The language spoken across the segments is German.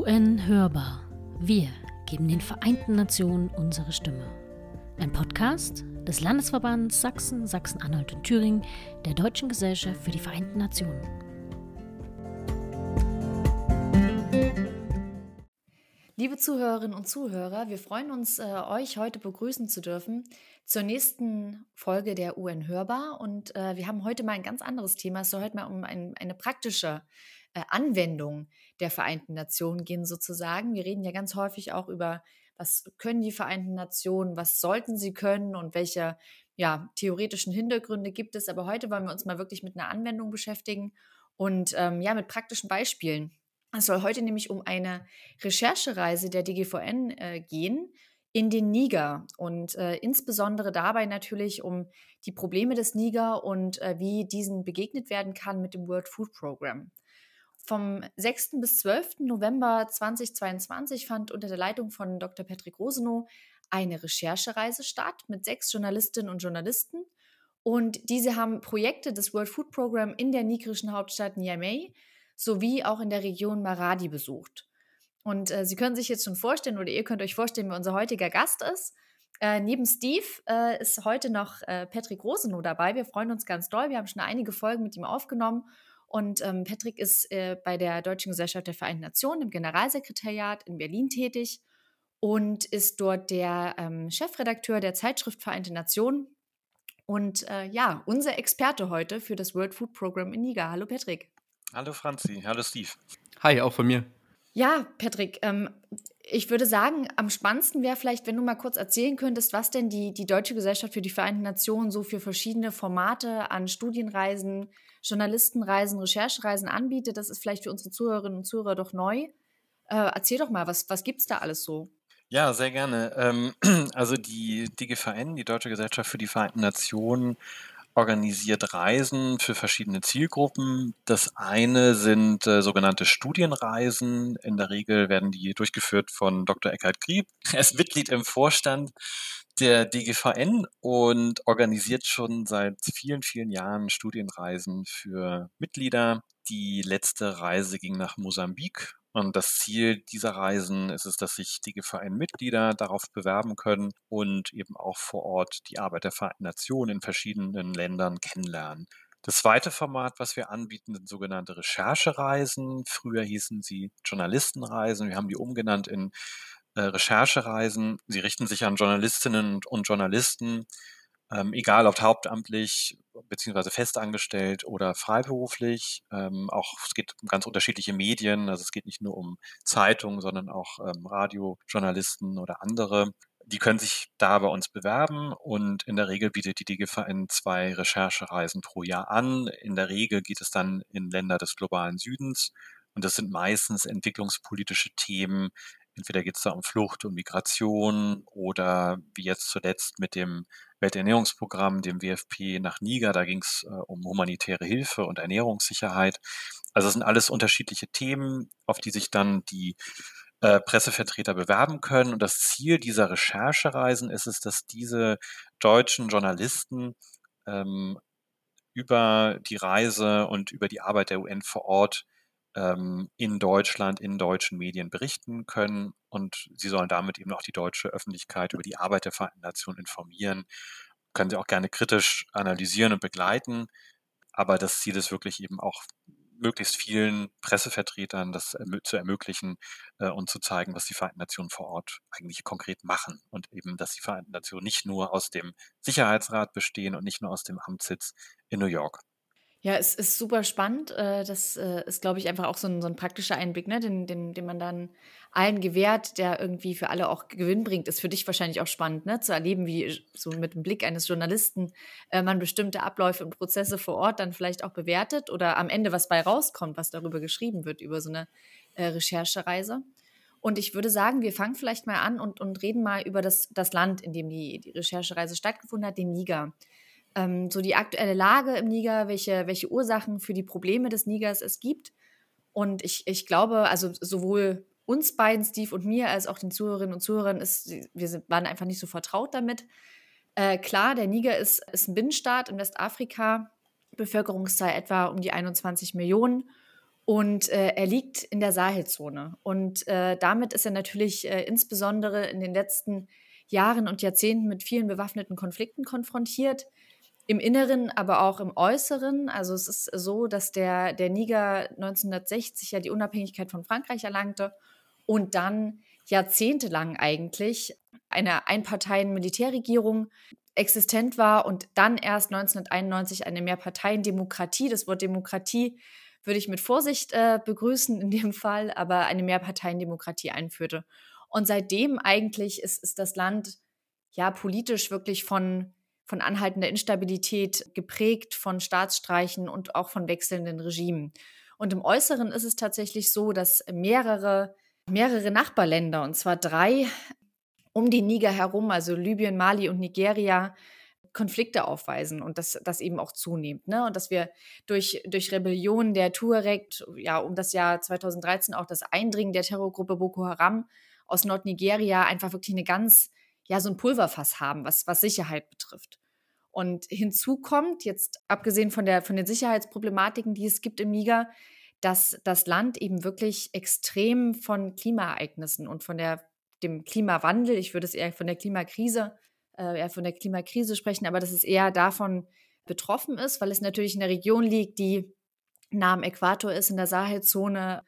UN Hörbar. Wir geben den Vereinten Nationen unsere Stimme. Ein Podcast des Landesverbands Sachsen, Sachsen-Anhalt und Thüringen der Deutschen Gesellschaft für die Vereinten Nationen. Liebe Zuhörerinnen und Zuhörer, wir freuen uns, äh, euch heute begrüßen zu dürfen zur nächsten Folge der UN Hörbar. Und äh, wir haben heute mal ein ganz anderes Thema. Es soll heute mal um ein, eine praktische äh, Anwendung der Vereinten Nationen gehen sozusagen. Wir reden ja ganz häufig auch über, was können die Vereinten Nationen, was sollten sie können und welche ja, theoretischen Hintergründe gibt es. Aber heute wollen wir uns mal wirklich mit einer Anwendung beschäftigen und ähm, ja, mit praktischen Beispielen. Es soll heute nämlich um eine Recherchereise der DGVN äh, gehen in den Niger und äh, insbesondere dabei natürlich um die Probleme des Niger und äh, wie diesen begegnet werden kann mit dem World Food Program. Vom 6. bis 12. November 2022 fand unter der Leitung von Dr. Patrick Rosenow eine Recherchereise statt mit sechs Journalistinnen und Journalisten. Und diese haben Projekte des World Food Program in der nigerischen Hauptstadt Niamey sowie auch in der Region Maradi besucht. Und äh, Sie können sich jetzt schon vorstellen, oder ihr könnt euch vorstellen, wer unser heutiger Gast ist. Äh, neben Steve äh, ist heute noch äh, Patrick Rosenow dabei. Wir freuen uns ganz doll. Wir haben schon einige Folgen mit ihm aufgenommen und ähm, Patrick ist äh, bei der Deutschen Gesellschaft der Vereinten Nationen im Generalsekretariat in Berlin tätig und ist dort der ähm, Chefredakteur der Zeitschrift Vereinte Nationen und äh, ja, unser Experte heute für das World Food Program in Niger. Hallo Patrick. Hallo Franzi, hallo Steve. Hi, auch von mir. Ja, Patrick, ähm, ich würde sagen, am spannendsten wäre vielleicht, wenn du mal kurz erzählen könntest, was denn die, die Deutsche Gesellschaft für die Vereinten Nationen so für verschiedene Formate an Studienreisen, Journalistenreisen, Recherchereisen anbietet. Das ist vielleicht für unsere Zuhörerinnen und Zuhörer doch neu. Äh, erzähl doch mal, was, was gibt es da alles so? Ja, sehr gerne. Ähm, also die DGVN, die Deutsche Gesellschaft für die Vereinten Nationen, organisiert Reisen für verschiedene Zielgruppen. Das eine sind äh, sogenannte Studienreisen. In der Regel werden die durchgeführt von Dr. Eckhard Grieb. Er ist Mitglied im Vorstand der DGVN und organisiert schon seit vielen, vielen Jahren Studienreisen für Mitglieder. Die letzte Reise ging nach Mosambik und das Ziel dieser Reisen ist es, dass sich DGVN-Mitglieder darauf bewerben können und eben auch vor Ort die Arbeit der Vereinten Nationen in verschiedenen Ländern kennenlernen. Das zweite Format, was wir anbieten, sind sogenannte Recherchereisen. Früher hießen sie Journalistenreisen. Wir haben die umgenannt in äh, Recherchereisen. Sie richten sich an Journalistinnen und Journalisten, ähm, egal ob hauptamtlich beziehungsweise festangestellt oder freiberuflich. Ähm, auch es geht um ganz unterschiedliche Medien. Also es geht nicht nur um Zeitungen, sondern auch ähm, Radiojournalisten oder andere. Die können sich da bei uns bewerben und in der Regel bietet die DGVN zwei Recherchereisen pro Jahr an. In der Regel geht es dann in Länder des globalen Südens und das sind meistens entwicklungspolitische Themen, Entweder geht es da um Flucht und Migration oder wie jetzt zuletzt mit dem Welternährungsprogramm, dem WFP nach Niger, da ging es äh, um humanitäre Hilfe und Ernährungssicherheit. Also es sind alles unterschiedliche Themen, auf die sich dann die äh, Pressevertreter bewerben können. Und das Ziel dieser Recherchereisen ist es, dass diese deutschen Journalisten ähm, über die Reise und über die Arbeit der UN vor Ort in Deutschland, in deutschen Medien berichten können. Und sie sollen damit eben auch die deutsche Öffentlichkeit über die Arbeit der Vereinten Nationen informieren. Können sie auch gerne kritisch analysieren und begleiten. Aber das Ziel ist wirklich eben auch möglichst vielen Pressevertretern das zu ermöglichen äh, und zu zeigen, was die Vereinten Nationen vor Ort eigentlich konkret machen und eben, dass die Vereinten Nationen nicht nur aus dem Sicherheitsrat bestehen und nicht nur aus dem Amtssitz in New York. Ja, es ist super spannend. Äh, das äh, ist, glaube ich, einfach auch so ein, so ein praktischer Einblick, ne? den, den, den man dann allen gewährt, der irgendwie für alle auch Gewinn bringt. Ist für dich wahrscheinlich auch spannend, ne? zu erleben, wie so mit dem Blick eines Journalisten äh, man bestimmte Abläufe und Prozesse vor Ort dann vielleicht auch bewertet oder am Ende was bei rauskommt, was darüber geschrieben wird, über so eine Recherchereise. Und ich würde sagen, wir fangen vielleicht mal an und, und reden mal über das, das Land, in dem die, die Recherchereise stattgefunden hat, den Niger ähm, so die aktuelle Lage im Niger, welche, welche Ursachen für die Probleme des Nigers es gibt. Und ich, ich glaube, also sowohl uns beiden, Steve und mir, als auch den Zuhörerinnen und Zuhörern, ist, wir sind, waren einfach nicht so vertraut damit. Äh, klar, der Niger ist, ist ein Binnenstaat in Westafrika, Bevölkerungszahl etwa um die 21 Millionen. Und äh, er liegt in der Sahelzone. Und äh, damit ist er natürlich äh, insbesondere in den letzten Jahren und Jahrzehnten mit vielen bewaffneten Konflikten konfrontiert. Im Inneren, aber auch im Äußeren. Also es ist so, dass der, der Niger 1960 ja die Unabhängigkeit von Frankreich erlangte und dann jahrzehntelang eigentlich eine Einparteien-Militärregierung existent war und dann erst 1991 eine Mehrparteiendemokratie. Das Wort Demokratie würde ich mit Vorsicht äh, begrüßen in dem Fall, aber eine Mehrparteiendemokratie einführte. Und seitdem eigentlich ist, ist das Land ja politisch wirklich von, von anhaltender Instabilität geprägt, von Staatsstreichen und auch von wechselnden Regimen. Und im Äußeren ist es tatsächlich so, dass mehrere, mehrere Nachbarländer, und zwar drei um den Niger herum, also Libyen, Mali und Nigeria, Konflikte aufweisen und das, das eben auch zunimmt. Ne? Und dass wir durch, durch Rebellion der Tuareg, ja, um das Jahr 2013 auch das Eindringen der Terrorgruppe Boko Haram aus Nordnigeria einfach wirklich eine ganz, ja, so ein Pulverfass haben, was, was Sicherheit betrifft. Und hinzu kommt, jetzt abgesehen von, der, von den Sicherheitsproblematiken, die es gibt im Niger, dass das Land eben wirklich extrem von Klimaereignissen und von der, dem Klimawandel, ich würde es eher von der Klimakrise äh, eher von der Klimakrise sprechen, aber dass es eher davon betroffen ist, weil es natürlich in der Region liegt, die nah am Äquator ist, in der Sahelzone.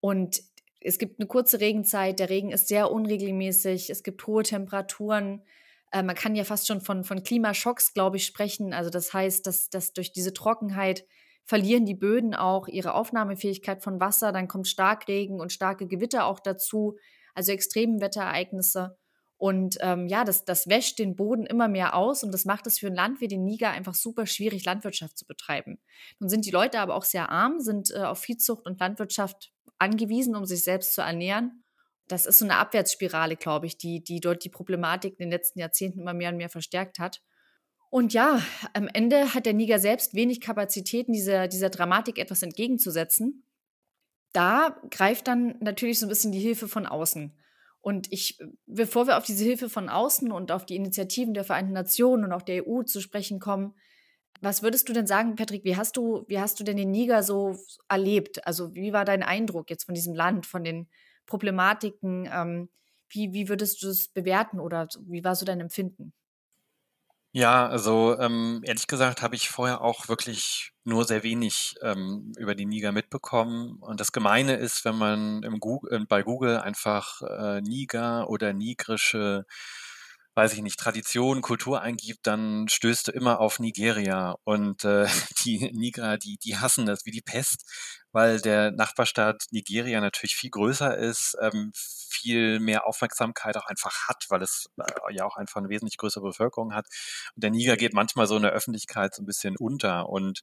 Und es gibt eine kurze Regenzeit, der Regen ist sehr unregelmäßig, es gibt hohe Temperaturen. Äh, man kann ja fast schon von, von Klimaschocks, glaube ich, sprechen. Also das heißt, dass, dass durch diese Trockenheit verlieren die Böden auch ihre Aufnahmefähigkeit von Wasser, dann kommt Starkregen und starke Gewitter auch dazu, also Extremwetterereignisse. Und ähm, ja, das, das wäscht den Boden immer mehr aus und das macht es für ein Land wie den Niger einfach super schwierig, Landwirtschaft zu betreiben. Nun sind die Leute aber auch sehr arm, sind äh, auf Viehzucht und Landwirtschaft angewiesen, um sich selbst zu ernähren. Das ist so eine Abwärtsspirale, glaube ich, die, die dort die Problematik in den letzten Jahrzehnten immer mehr und mehr verstärkt hat. Und ja, am Ende hat der Niger selbst wenig Kapazitäten, dieser, dieser Dramatik etwas entgegenzusetzen. Da greift dann natürlich so ein bisschen die Hilfe von außen. Und ich, bevor wir auf diese Hilfe von außen und auf die Initiativen der Vereinten Nationen und auch der EU zu sprechen kommen, was würdest du denn sagen, Patrick, wie hast du, wie hast du denn den Niger so erlebt? Also wie war dein Eindruck jetzt von diesem Land, von den Problematiken? Ähm, wie, wie würdest du es bewerten oder wie war so dein Empfinden? Ja, also ähm, ehrlich gesagt habe ich vorher auch wirklich nur sehr wenig ähm, über die Niger mitbekommen. Und das Gemeine ist, wenn man Google, äh, bei Google einfach äh, Niger oder nigrische weiß ich nicht, Tradition, Kultur eingibt, dann stößt du immer auf Nigeria. Und äh, die Niger, die, die hassen das wie die Pest, weil der Nachbarstaat Nigeria natürlich viel größer ist, ähm, viel mehr Aufmerksamkeit auch einfach hat, weil es äh, ja auch einfach eine wesentlich größere Bevölkerung hat. Und der Niger geht manchmal so in der Öffentlichkeit so ein bisschen unter. Und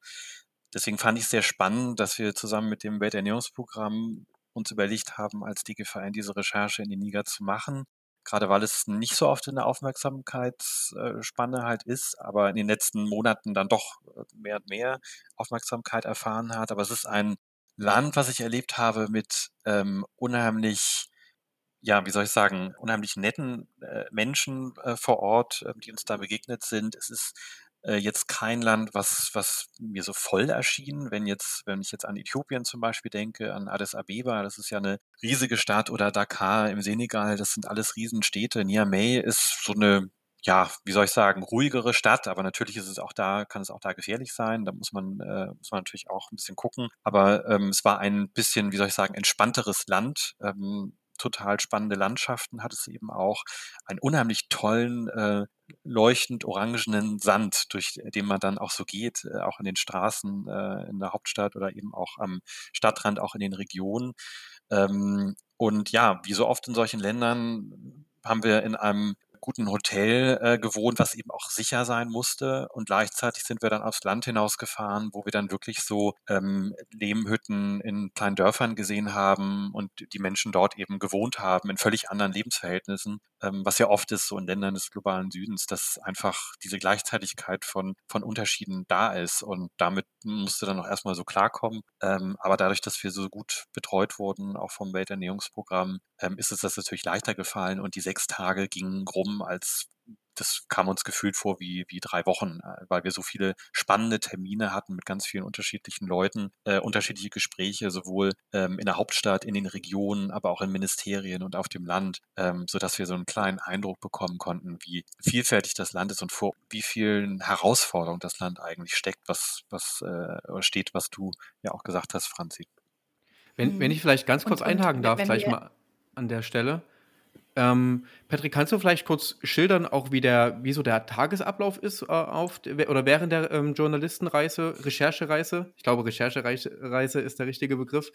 deswegen fand ich es sehr spannend, dass wir zusammen mit dem Welternährungsprogramm uns überlegt haben, als DGVN diese Recherche in den Niger zu machen gerade weil es nicht so oft in der Aufmerksamkeitsspanne halt ist, aber in den letzten Monaten dann doch äh, mehr und mehr Aufmerksamkeit erfahren hat. Aber es ist ein Land, was ich erlebt habe mit ähm, unheimlich, ja, wie soll ich sagen, unheimlich netten äh, Menschen äh, vor Ort, äh, die uns da begegnet sind. Es ist äh, jetzt kein Land, was, was mir so voll erschien. Wenn jetzt, wenn ich jetzt an Äthiopien zum Beispiel denke, an Addis Abeba, das ist ja eine riesige Stadt oder Dakar im Senegal, das sind alles Riesenstädte. Niamey ist so eine ja, wie soll ich sagen, ruhigere Stadt, aber natürlich ist es auch da, kann es auch da gefährlich sein. Da muss man, äh, muss man natürlich auch ein bisschen gucken. Aber ähm, es war ein bisschen, wie soll ich sagen, entspannteres Land. Ähm, total spannende Landschaften hat es eben auch. Einen unheimlich tollen äh, leuchtend orangenen Sand, durch den man dann auch so geht, äh, auch in den Straßen äh, in der Hauptstadt oder eben auch am Stadtrand, auch in den Regionen. Ähm, und ja, wie so oft in solchen Ländern haben wir in einem guten Hotel äh, gewohnt, was eben auch sicher sein musste. Und gleichzeitig sind wir dann aufs Land hinausgefahren, wo wir dann wirklich so ähm, Lehmhütten in kleinen Dörfern gesehen haben und die Menschen dort eben gewohnt haben in völlig anderen Lebensverhältnissen, ähm, was ja oft ist so in Ländern des globalen Südens, dass einfach diese Gleichzeitigkeit von, von Unterschieden da ist. Und damit musste dann auch erstmal so klarkommen. Ähm, aber dadurch, dass wir so gut betreut wurden, auch vom Welternährungsprogramm, ähm, ist es das natürlich leichter gefallen und die sechs Tage gingen rum, als das kam uns gefühlt vor wie, wie drei Wochen, äh, weil wir so viele spannende Termine hatten mit ganz vielen unterschiedlichen Leuten, äh, unterschiedliche Gespräche, sowohl ähm, in der Hauptstadt, in den Regionen, aber auch in Ministerien und auf dem Land, ähm, sodass wir so einen kleinen Eindruck bekommen konnten, wie vielfältig das Land ist und vor wie vielen Herausforderungen das Land eigentlich steckt, was, was äh, steht, was du ja auch gesagt hast, Franzi. Wenn, wenn ich vielleicht ganz kurz und, einhaken und, darf, gleich mal an der Stelle. Ähm, Patrick, kannst du vielleicht kurz schildern, auch wie der, wie so der Tagesablauf ist äh, auf oder während der ähm, Journalistenreise, Recherchereise? Ich glaube, Recherchereise ist der richtige Begriff.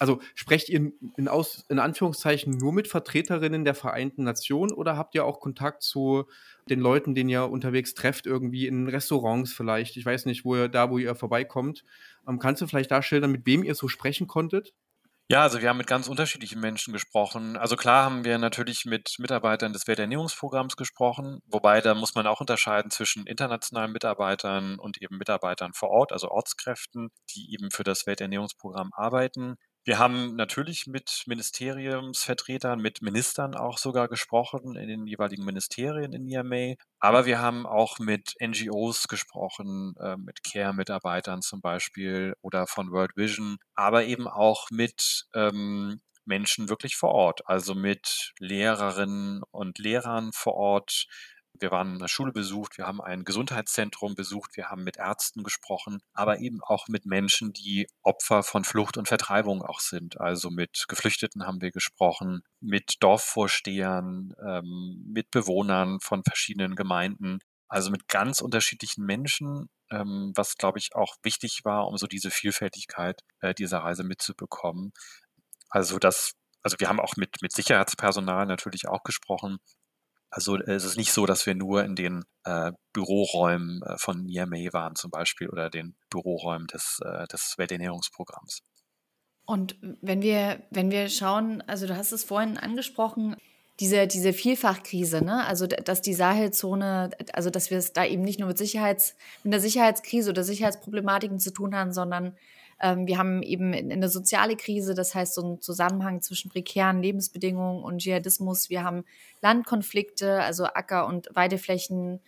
Also sprecht ihr in, Aus, in Anführungszeichen nur mit Vertreterinnen der Vereinten Nationen oder habt ihr auch Kontakt zu den Leuten, den ihr unterwegs trefft, irgendwie in Restaurants vielleicht? Ich weiß nicht, wo ihr da, wo ihr vorbeikommt. Ähm, kannst du vielleicht da schildern, mit wem ihr so sprechen konntet? Ja, also wir haben mit ganz unterschiedlichen Menschen gesprochen. Also klar haben wir natürlich mit Mitarbeitern des Welternährungsprogramms gesprochen, wobei da muss man auch unterscheiden zwischen internationalen Mitarbeitern und eben Mitarbeitern vor Ort, also Ortskräften, die eben für das Welternährungsprogramm arbeiten. Wir haben natürlich mit Ministeriumsvertretern, mit Ministern auch sogar gesprochen in den jeweiligen Ministerien in Niamey. Aber wir haben auch mit NGOs gesprochen, äh, mit Care-Mitarbeitern zum Beispiel oder von World Vision, aber eben auch mit ähm, Menschen wirklich vor Ort, also mit Lehrerinnen und Lehrern vor Ort, wir waren in der Schule besucht, wir haben ein Gesundheitszentrum besucht, wir haben mit Ärzten gesprochen, aber eben auch mit Menschen, die Opfer von Flucht und Vertreibung auch sind. Also mit Geflüchteten haben wir gesprochen, mit Dorfvorstehern, ähm, mit Bewohnern von verschiedenen Gemeinden. Also mit ganz unterschiedlichen Menschen, ähm, was glaube ich auch wichtig war, um so diese Vielfältigkeit äh, dieser Reise mitzubekommen. Also das also wir haben auch mit, mit Sicherheitspersonal natürlich auch gesprochen, also es ist nicht so, dass wir nur in den äh, Büroräumen äh, von Niamey waren zum Beispiel oder den Büroräumen des, äh, des Welternährungsprogramms. Und wenn wir, wenn wir schauen, also du hast es vorhin angesprochen, diese, diese Vielfachkrise, ne? also dass die Sahelzone, also dass wir es da eben nicht nur mit Sicherheits, mit der Sicherheitskrise oder Sicherheitsproblematiken zu tun haben, sondern ähm, wir haben eben eine soziale Krise, das heißt so einen Zusammenhang zwischen prekären Lebensbedingungen und Dschihadismus. Wir haben Landkonflikte, also Acker- und Weideflächen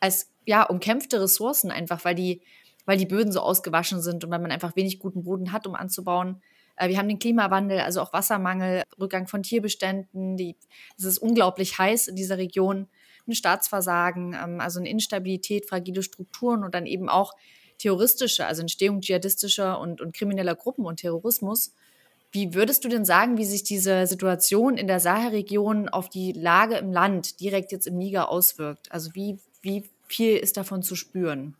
als ja umkämpfte Ressourcen einfach, weil die, weil die Böden so ausgewaschen sind und weil man einfach wenig guten Boden hat, um anzubauen. Äh, wir haben den Klimawandel, also auch Wassermangel, Rückgang von Tierbeständen. Die, es ist unglaublich heiß in dieser Region. Ein Staatsversagen, ähm, also eine Instabilität, fragile Strukturen und dann eben auch terroristische, also Entstehung dschihadistischer und, und krimineller Gruppen und Terrorismus. Wie würdest du denn sagen, wie sich diese Situation in der Sahelregion auf die Lage im Land direkt jetzt im Niger auswirkt? Also wie, wie viel ist davon zu spüren?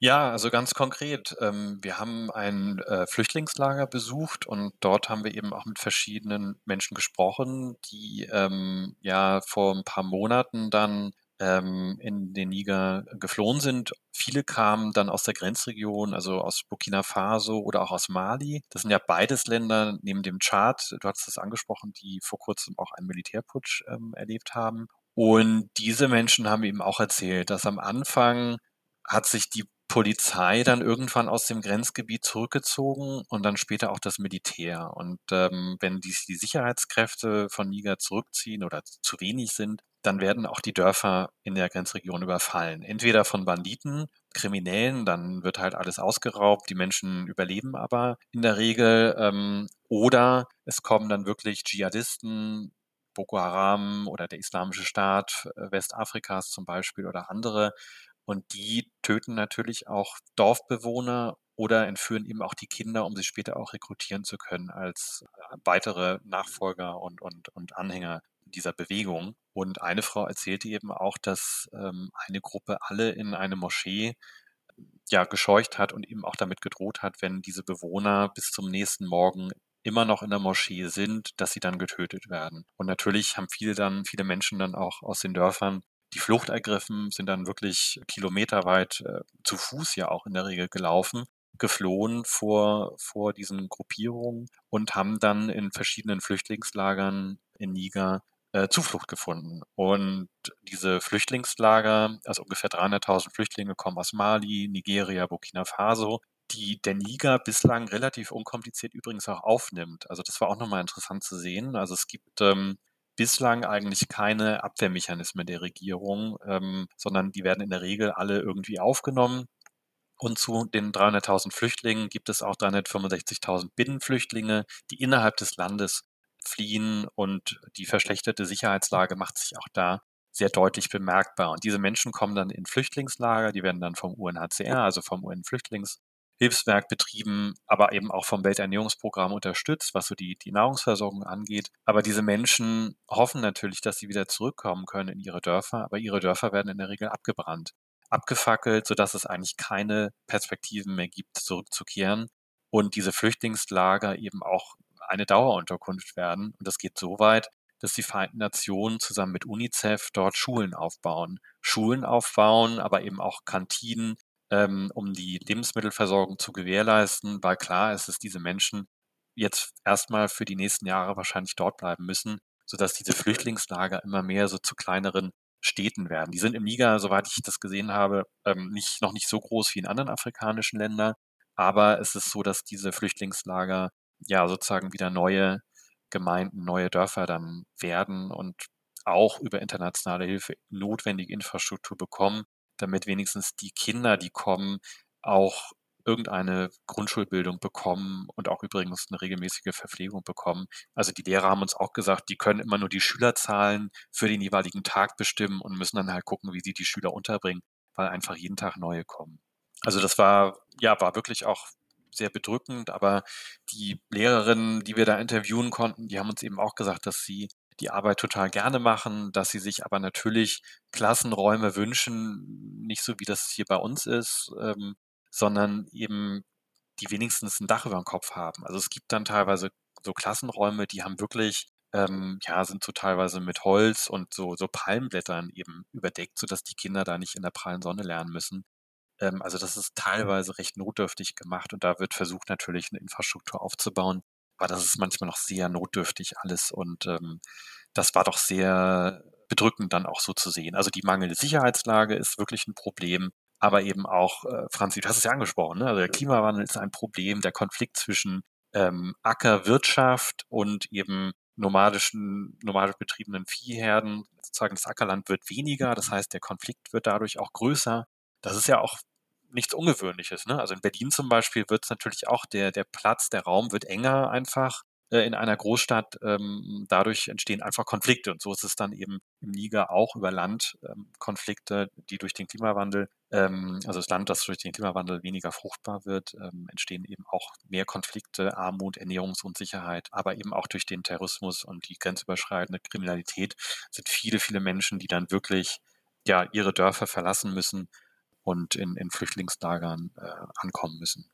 Ja, also ganz konkret. Ähm, wir haben ein äh, Flüchtlingslager besucht und dort haben wir eben auch mit verschiedenen Menschen gesprochen, die ähm, ja vor ein paar Monaten dann ähm, in den Niger geflohen sind. Viele kamen dann aus der Grenzregion, also aus Burkina Faso oder auch aus Mali. Das sind ja beides Länder neben dem Tschad, du hattest es angesprochen, die vor kurzem auch einen Militärputsch ähm, erlebt haben. Und diese Menschen haben eben auch erzählt, dass am Anfang hat sich die Polizei dann irgendwann aus dem Grenzgebiet zurückgezogen und dann später auch das Militär. Und ähm, wenn die, die Sicherheitskräfte von Niger zurückziehen oder zu wenig sind, dann werden auch die Dörfer in der Grenzregion überfallen. Entweder von Banditen, Kriminellen, dann wird halt alles ausgeraubt, die Menschen überleben aber in der Regel, ähm, oder es kommen dann wirklich Dschihadisten, Boko Haram oder der Islamische Staat äh, Westafrikas zum Beispiel oder andere. Und die töten natürlich auch Dorfbewohner oder entführen eben auch die Kinder, um sie später auch rekrutieren zu können als äh, weitere Nachfolger und, und, und Anhänger dieser Bewegung. Und eine Frau erzählte eben auch, dass ähm, eine Gruppe alle in eine Moschee ja gescheucht hat und eben auch damit gedroht hat, wenn diese Bewohner bis zum nächsten Morgen immer noch in der Moschee sind, dass sie dann getötet werden. Und natürlich haben viele dann, viele Menschen dann auch aus den Dörfern die Flucht ergriffen, sind dann wirklich kilometerweit äh, zu Fuß ja auch in der Regel gelaufen, geflohen vor, vor diesen Gruppierungen und haben dann in verschiedenen Flüchtlingslagern in Niger äh, Zuflucht gefunden. Und diese Flüchtlingslager, also ungefähr 300.000 Flüchtlinge kommen aus Mali, Nigeria, Burkina Faso, die der Niger bislang relativ unkompliziert übrigens auch aufnimmt. Also das war auch nochmal interessant zu sehen. Also es gibt ähm, bislang eigentlich keine Abwehrmechanismen der Regierung, ähm, sondern die werden in der Regel alle irgendwie aufgenommen. Und zu den 300.000 Flüchtlingen gibt es auch 365.000 Binnenflüchtlinge, die innerhalb des Landes fliehen und die verschlechterte Sicherheitslage macht sich auch da sehr deutlich bemerkbar. Und diese Menschen kommen dann in Flüchtlingslager, die werden dann vom UNHCR, also vom UN-Flüchtlingshilfswerk betrieben, aber eben auch vom Welternährungsprogramm unterstützt, was so die, die Nahrungsversorgung angeht. Aber diese Menschen hoffen natürlich, dass sie wieder zurückkommen können in ihre Dörfer, aber ihre Dörfer werden in der Regel abgebrannt abgefackelt, sodass es eigentlich keine Perspektiven mehr gibt, zurückzukehren. Und diese Flüchtlingslager eben auch eine Dauerunterkunft werden. Und das geht so weit, dass die Vereinten Nationen zusammen mit UNICEF dort Schulen aufbauen. Schulen aufbauen, aber eben auch Kantinen, ähm, um die Lebensmittelversorgung zu gewährleisten, weil klar ist, dass diese Menschen jetzt erstmal für die nächsten Jahre wahrscheinlich dort bleiben müssen, sodass diese Flüchtlingslager immer mehr so zu kleineren Städten werden. Die sind im Niger, soweit ich das gesehen habe, ähm, nicht, noch nicht so groß wie in anderen afrikanischen Ländern. Aber es ist so, dass diese Flüchtlingslager ja sozusagen wieder neue Gemeinden, neue Dörfer dann werden und auch über internationale Hilfe notwendige Infrastruktur bekommen, damit wenigstens die Kinder, die kommen, auch irgendeine Grundschulbildung bekommen und auch übrigens eine regelmäßige Verpflegung bekommen. Also die Lehrer haben uns auch gesagt, die können immer nur die Schülerzahlen für den jeweiligen Tag bestimmen und müssen dann halt gucken, wie sie die Schüler unterbringen, weil einfach jeden Tag neue kommen. Also das war, ja, war wirklich auch sehr bedrückend, aber die Lehrerinnen, die wir da interviewen konnten, die haben uns eben auch gesagt, dass sie die Arbeit total gerne machen, dass sie sich aber natürlich Klassenräume wünschen, nicht so wie das hier bei uns ist, ähm, sondern eben die wenigstens ein Dach über dem Kopf haben. Also es gibt dann teilweise so Klassenräume, die haben wirklich, ähm, ja, sind so teilweise mit Holz und so, so Palmblättern eben überdeckt, sodass die Kinder da nicht in der prallen Sonne lernen müssen. Ähm, also das ist teilweise recht notdürftig gemacht und da wird versucht natürlich eine Infrastruktur aufzubauen. Aber das ist manchmal noch sehr notdürftig alles und ähm, das war doch sehr bedrückend dann auch so zu sehen. Also die mangelnde Sicherheitslage ist wirklich ein Problem aber eben auch, äh, Franzi, du hast es ja angesprochen, ne? also der Klimawandel ist ein Problem, der Konflikt zwischen ähm, Ackerwirtschaft und eben nomadischen, nomadisch betriebenen Viehherden, sozusagen das Ackerland wird weniger, das heißt, der Konflikt wird dadurch auch größer. Das ist ja auch nichts Ungewöhnliches. Ne? Also in Berlin zum Beispiel wird es natürlich auch, der, der Platz, der Raum wird enger einfach in einer Großstadt. Ähm, dadurch entstehen einfach Konflikte. Und so ist es dann eben im Niger auch über Landkonflikte, ähm, die durch den Klimawandel, ähm, also das Land, das durch den Klimawandel weniger fruchtbar wird, entstehen eben auch mehr Konflikte, Armut, Ernährungsunsicherheit, aber eben auch durch den Terrorismus und die grenzüberschreitende Kriminalität sind viele, viele Menschen, die dann wirklich ja ihre Dörfer verlassen müssen und in, in Flüchtlingslagern äh, ankommen müssen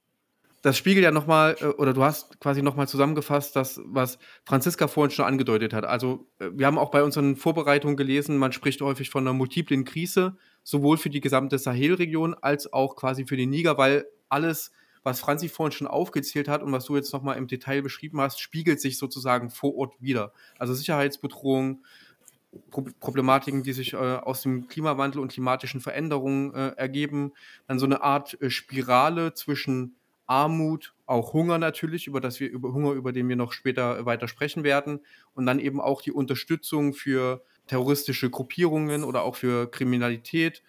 das spiegelt ja nochmal, äh, oder du hast quasi nochmal zusammengefasst, das, was Franziska vorhin schon angedeutet hat. Also, äh, wir haben auch bei unseren Vorbereitungen gelesen, man spricht häufig von einer multiplen Krise, sowohl für die gesamte Sahelregion als auch quasi für den Niger, weil alles, was Franzi vorhin schon aufgezählt hat und was du jetzt nochmal im Detail beschrieben hast, spiegelt sich sozusagen vor Ort wieder. Also Sicherheitsbedrohungen, Problematiken, die sich äh, aus dem Klimawandel und klimatischen Veränderungen äh, ergeben, dann so eine Art äh, Spirale zwischen Armut, auch Hunger natürlich, über das wir über Hunger, über den wir noch später weiter sprechen werden, und dann eben auch die Unterstützung für terroristische Gruppierungen oder auch für Kriminalität.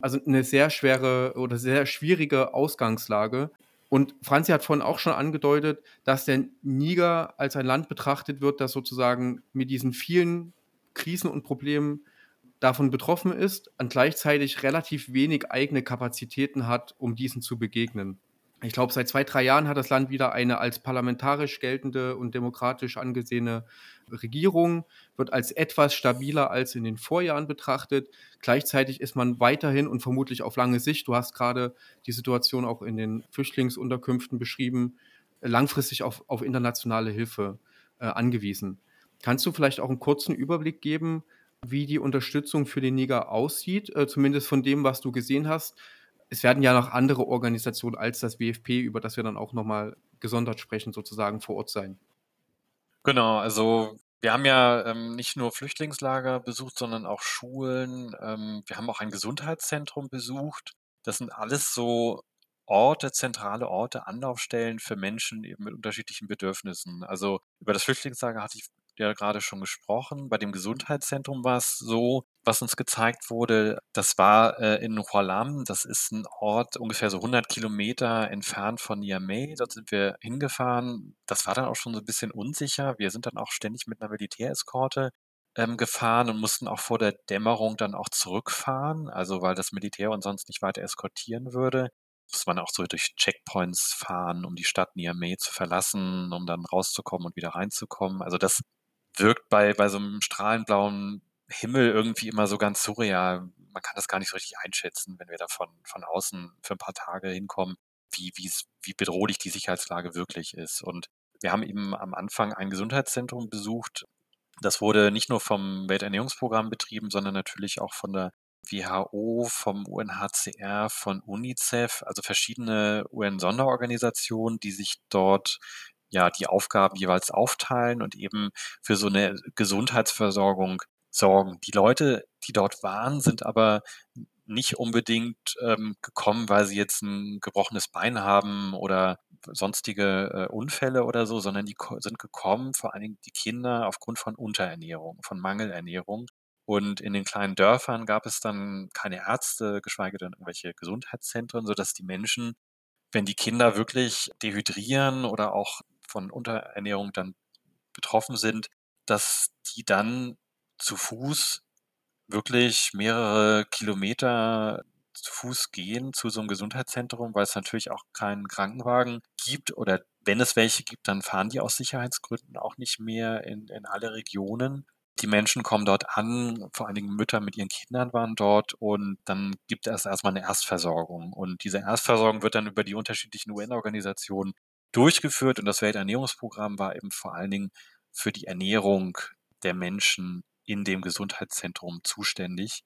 Also eine sehr schwere oder sehr schwierige Ausgangslage. Und Franzi hat vorhin auch schon angedeutet, dass der Niger als ein Land betrachtet wird, das sozusagen mit diesen vielen Krisen und Problemen davon betroffen ist und gleichzeitig relativ wenig eigene Kapazitäten hat, um diesen zu begegnen. Ich glaube, seit zwei, drei Jahren hat das Land wieder eine als parlamentarisch geltende und demokratisch angesehene Regierung, wird als etwas stabiler als in den Vorjahren betrachtet. Gleichzeitig ist man weiterhin und vermutlich auf lange Sicht, du hast gerade die Situation auch in den Flüchtlingsunterkünften beschrieben, langfristig auf, auf internationale Hilfe äh, angewiesen. Kannst du vielleicht auch einen kurzen Überblick geben, wie die Unterstützung für den Niger aussieht, äh, zumindest von dem, was du gesehen hast? Es werden ja noch andere Organisationen als das WFP, über das wir dann auch nochmal gesondert sprechen, sozusagen vor Ort sein. Genau, also wir haben ja ähm, nicht nur Flüchtlingslager besucht, sondern auch Schulen. Ähm, wir haben auch ein Gesundheitszentrum besucht. Das sind alles so Orte, zentrale Orte, Anlaufstellen für Menschen eben mit unterschiedlichen Bedürfnissen. Also über das Flüchtlingslager hatte ich ja gerade schon gesprochen. Bei dem Gesundheitszentrum war es so, was uns gezeigt wurde, das war äh, in Hualam, das ist ein Ort ungefähr so 100 Kilometer entfernt von Niamey. Dort sind wir hingefahren. Das war dann auch schon so ein bisschen unsicher. Wir sind dann auch ständig mit einer Militäreskorte ähm, gefahren und mussten auch vor der Dämmerung dann auch zurückfahren, also weil das Militär uns sonst nicht weiter eskortieren würde. Muss man auch so durch Checkpoints fahren, um die Stadt Niamey zu verlassen, um dann rauszukommen und wieder reinzukommen. Also das wirkt bei, bei so einem strahlenblauen Himmel irgendwie immer so ganz surreal. Man kann das gar nicht so richtig einschätzen, wenn wir da von, von außen für ein paar Tage hinkommen, wie, wie bedrohlich die Sicherheitslage wirklich ist. Und wir haben eben am Anfang ein Gesundheitszentrum besucht. Das wurde nicht nur vom Welternährungsprogramm betrieben, sondern natürlich auch von der WHO, vom UNHCR, von UNICEF, also verschiedene UN-Sonderorganisationen, die sich dort ja die Aufgaben jeweils aufteilen und eben für so eine Gesundheitsversorgung sorgen. Die Leute, die dort waren, sind aber nicht unbedingt ähm, gekommen, weil sie jetzt ein gebrochenes Bein haben oder sonstige äh, Unfälle oder so, sondern die sind gekommen, vor allen Dingen die Kinder, aufgrund von Unterernährung, von Mangelernährung. Und in den kleinen Dörfern gab es dann keine Ärzte, geschweige denn irgendwelche Gesundheitszentren, sodass die Menschen, wenn die Kinder wirklich dehydrieren oder auch von Unterernährung dann betroffen sind, dass die dann zu Fuß wirklich mehrere Kilometer zu Fuß gehen zu so einem Gesundheitszentrum, weil es natürlich auch keinen Krankenwagen gibt oder wenn es welche gibt, dann fahren die aus Sicherheitsgründen auch nicht mehr in, in alle Regionen. Die Menschen kommen dort an, vor allen Dingen Mütter mit ihren Kindern waren dort und dann gibt es erstmal eine Erstversorgung. Und diese Erstversorgung wird dann über die unterschiedlichen UN-Organisationen durchgeführt und das Welternährungsprogramm war eben vor allen Dingen für die Ernährung der Menschen in dem Gesundheitszentrum zuständig.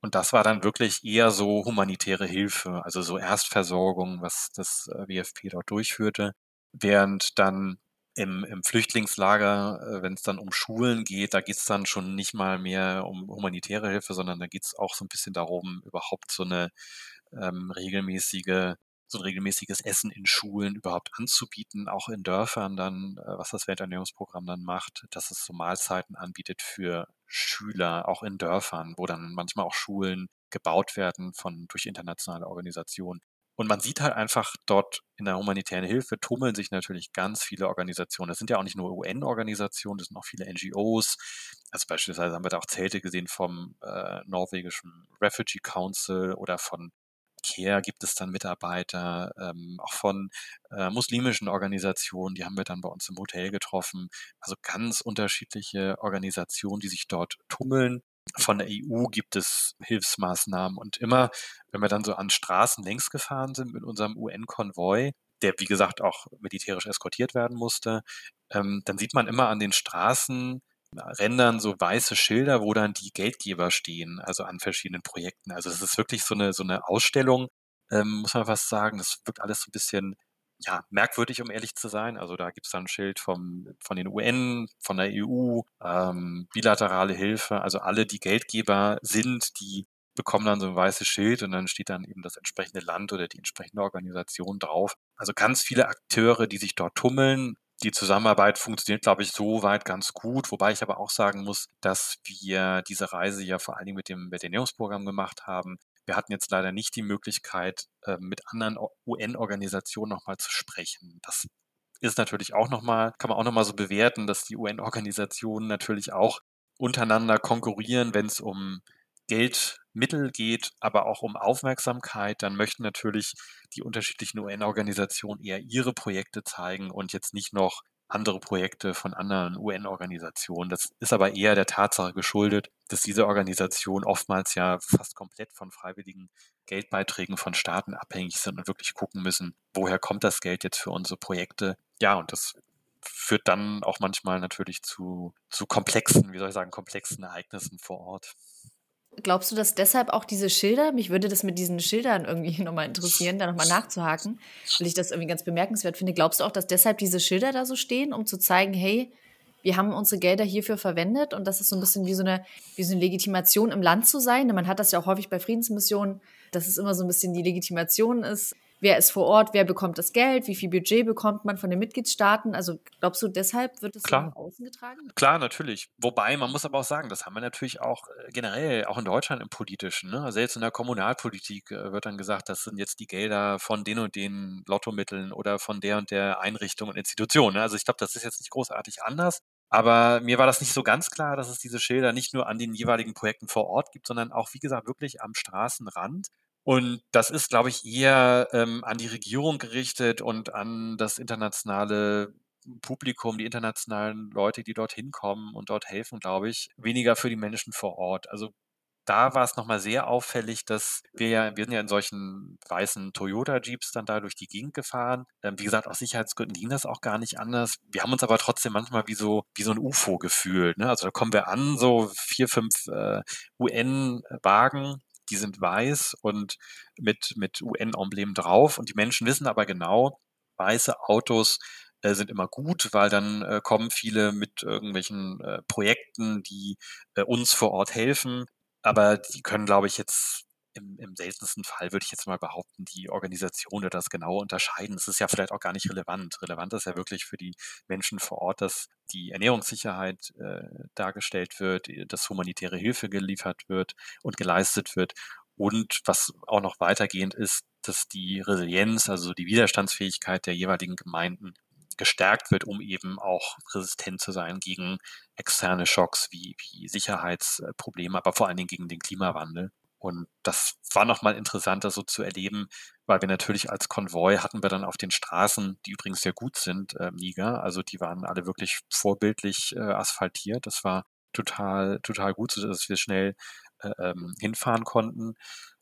Und das war dann wirklich eher so humanitäre Hilfe, also so Erstversorgung, was das äh, WFP dort durchführte, während dann im, im Flüchtlingslager, äh, wenn es dann um Schulen geht, da geht es dann schon nicht mal mehr um humanitäre Hilfe, sondern da geht es auch so ein bisschen darum, überhaupt so eine ähm, regelmäßige so ein regelmäßiges Essen in Schulen überhaupt anzubieten, auch in Dörfern dann, äh, was das Welternährungsprogramm dann macht, dass es so Mahlzeiten anbietet für Schüler, auch in Dörfern, wo dann manchmal auch Schulen gebaut werden von durch internationale Organisationen. Und man sieht halt einfach dort in der humanitären Hilfe tummeln sich natürlich ganz viele Organisationen. Das sind ja auch nicht nur UN-Organisationen, das sind auch viele NGOs. Also beispielsweise haben wir da auch Zelte gesehen vom äh, norwegischen Refugee Council oder von CARE gibt es dann Mitarbeiter, ähm, auch von äh, muslimischen Organisationen, die haben wir dann bei uns im Hotel getroffen. Also ganz unterschiedliche Organisationen, die sich dort tummeln. Von der EU gibt es Hilfsmaßnahmen und immer, wenn wir dann so an Straßen längs gefahren sind mit unserem UN-Konvoi, der wie gesagt auch militärisch eskortiert werden musste, ähm, dann sieht man immer an den Straßen Rändern so weiße Schilder, wo dann die Geldgeber stehen, also an verschiedenen Projekten. Also es ist wirklich so eine, so eine Ausstellung, ähm, muss man fast sagen. Das wirkt alles so ein bisschen ja, merkwürdig, um ehrlich zu sein. Also da gibt es dann ein Schild vom, von den UN, von der EU, ähm, bilaterale Hilfe. Also alle, die Geldgeber sind, die bekommen dann so ein weißes Schild und dann steht dann eben das entsprechende Land oder die entsprechende Organisation drauf. Also ganz viele Akteure, die sich dort tummeln, die Zusammenarbeit funktioniert, glaube ich, so weit ganz gut, wobei ich aber auch sagen muss, dass wir diese Reise ja vor allen Dingen mit dem Veterinärungsprogramm gemacht haben. Wir hatten jetzt leider nicht die Möglichkeit, ähm, mit anderen UN-Organisationen nochmal zu sprechen. Das ist natürlich auch nochmal, kann man auch nochmal so bewerten, dass die UN-Organisationen natürlich auch untereinander konkurrieren, wenn es um Geldmittel geht, aber auch um Aufmerksamkeit, dann möchten natürlich die unterschiedlichen UN-Organisationen eher ihre Projekte zeigen und jetzt nicht noch andere Projekte von anderen UN-Organisationen. Das ist aber eher der Tatsache geschuldet, dass diese Organisationen oftmals ja fast komplett von freiwilligen Geldbeiträgen von Staaten abhängig sind und wirklich gucken müssen, woher kommt das Geld jetzt für unsere Projekte. Ja, und das führt dann auch manchmal natürlich zu, zu komplexen, wie soll ich sagen, komplexen Ereignissen vor Ort. Glaubst du, dass deshalb auch diese Schilder, mich würde das mit diesen Schildern irgendwie nochmal interessieren, da nochmal nachzuhaken, weil ich das irgendwie ganz bemerkenswert finde. Glaubst du auch, dass deshalb diese Schilder da so stehen, um zu zeigen, hey, wir haben unsere Gelder hierfür verwendet und das ist so ein bisschen wie so eine, wie so eine Legitimation im Land zu sein. Man hat das ja auch häufig bei Friedensmissionen, dass es immer so ein bisschen die Legitimation ist. Wer ist vor Ort, wer bekommt das Geld, wie viel Budget bekommt man von den Mitgliedstaaten. Also glaubst du, deshalb wird es nach außen getragen? Klar, natürlich. Wobei, man muss aber auch sagen, das haben wir natürlich auch äh, generell, auch in Deutschland im Politischen. Ne? Also jetzt in der Kommunalpolitik äh, wird dann gesagt, das sind jetzt die Gelder von den und den Lottomitteln oder von der und der Einrichtung und Institution. Ne? Also ich glaube, das ist jetzt nicht großartig anders. Aber mir war das nicht so ganz klar, dass es diese Schilder nicht nur an den jeweiligen Projekten vor Ort gibt, sondern auch, wie gesagt, wirklich am Straßenrand. Und das ist, glaube ich, eher ähm, an die Regierung gerichtet und an das internationale Publikum, die internationalen Leute, die dort hinkommen und dort helfen, glaube ich, weniger für die Menschen vor Ort. Also da war es nochmal sehr auffällig, dass wir ja, wir sind ja in solchen weißen Toyota-Jeeps dann da durch die Gegend gefahren. Ähm, wie gesagt, aus Sicherheitsgründen ging das auch gar nicht anders. Wir haben uns aber trotzdem manchmal wie so, wie so ein UFO gefühlt. Ne? Also da kommen wir an, so vier, fünf äh, UN-Wagen, die sind weiß und mit, mit UN-Emblem drauf. Und die Menschen wissen aber genau, weiße Autos äh, sind immer gut, weil dann äh, kommen viele mit irgendwelchen äh, Projekten, die äh, uns vor Ort helfen. Aber die können, glaube ich, jetzt im, im seltensten Fall, würde ich jetzt mal behaupten, die Organisation oder das genau unterscheiden. Das ist ja vielleicht auch gar nicht relevant. Relevant ist ja wirklich für die Menschen vor Ort, dass die Ernährungssicherheit äh, dargestellt wird, dass humanitäre Hilfe geliefert wird und geleistet wird. Und was auch noch weitergehend ist, dass die Resilienz, also die Widerstandsfähigkeit der jeweiligen Gemeinden gestärkt wird, um eben auch resistent zu sein gegen externe Schocks wie, wie Sicherheitsprobleme, aber vor allen Dingen gegen den Klimawandel. Und das war nochmal interessant, das so zu erleben, weil wir natürlich als Konvoi hatten wir dann auf den Straßen, die übrigens sehr gut sind, äh, Niger. Also die waren alle wirklich vorbildlich äh, asphaltiert. Das war total, total gut, sodass wir schnell äh, ähm, hinfahren konnten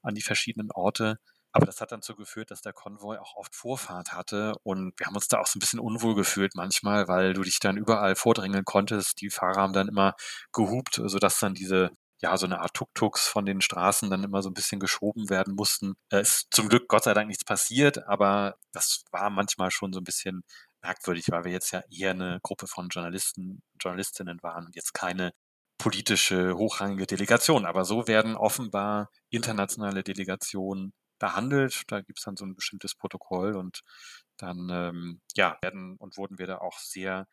an die verschiedenen Orte. Aber das hat dann so geführt, dass der Konvoi auch oft Vorfahrt hatte und wir haben uns da auch so ein bisschen unwohl gefühlt manchmal, weil du dich dann überall vordrängeln konntest. Die Fahrer haben dann immer gehupt, sodass dann diese ja, so eine Art Tuk-Tuks von den Straßen dann immer so ein bisschen geschoben werden mussten. Es ist zum Glück Gott sei Dank nichts passiert, aber das war manchmal schon so ein bisschen merkwürdig, weil wir jetzt ja eher eine Gruppe von Journalisten, Journalistinnen waren und jetzt keine politische hochrangige Delegation. Aber so werden offenbar internationale Delegationen behandelt. Da gibt es dann so ein bestimmtes Protokoll und dann ähm, ja, werden und wurden wir da auch sehr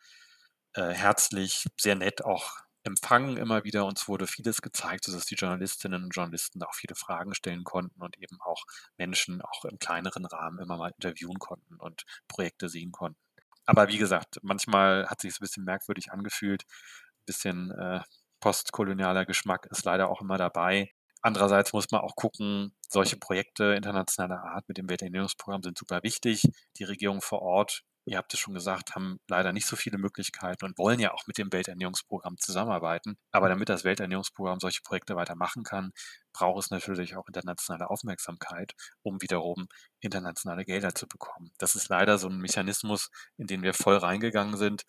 äh, herzlich, sehr nett auch empfangen immer wieder. Uns wurde vieles gezeigt, sodass die Journalistinnen und Journalisten auch viele Fragen stellen konnten und eben auch Menschen auch im kleineren Rahmen immer mal interviewen konnten und Projekte sehen konnten. Aber wie gesagt, manchmal hat sich es ein bisschen merkwürdig angefühlt. Ein bisschen äh, postkolonialer Geschmack ist leider auch immer dabei. Andererseits muss man auch gucken, solche Projekte internationaler Art mit dem Welternährungsprogramm sind super wichtig. Die Regierung vor Ort, ihr habt es schon gesagt, haben leider nicht so viele Möglichkeiten und wollen ja auch mit dem Welternährungsprogramm zusammenarbeiten. Aber damit das Welternährungsprogramm solche Projekte weitermachen kann, braucht es natürlich auch internationale Aufmerksamkeit, um wiederum internationale Gelder zu bekommen. Das ist leider so ein Mechanismus, in den wir voll reingegangen sind,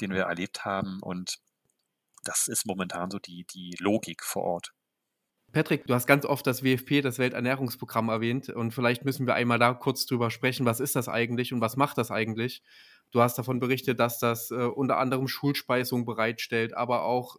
den wir erlebt haben und das ist momentan so die, die Logik vor Ort. Patrick, du hast ganz oft das WFP, das Welternährungsprogramm erwähnt und vielleicht müssen wir einmal da kurz drüber sprechen, was ist das eigentlich und was macht das eigentlich? Du hast davon berichtet, dass das äh, unter anderem Schulspeisung bereitstellt, aber auch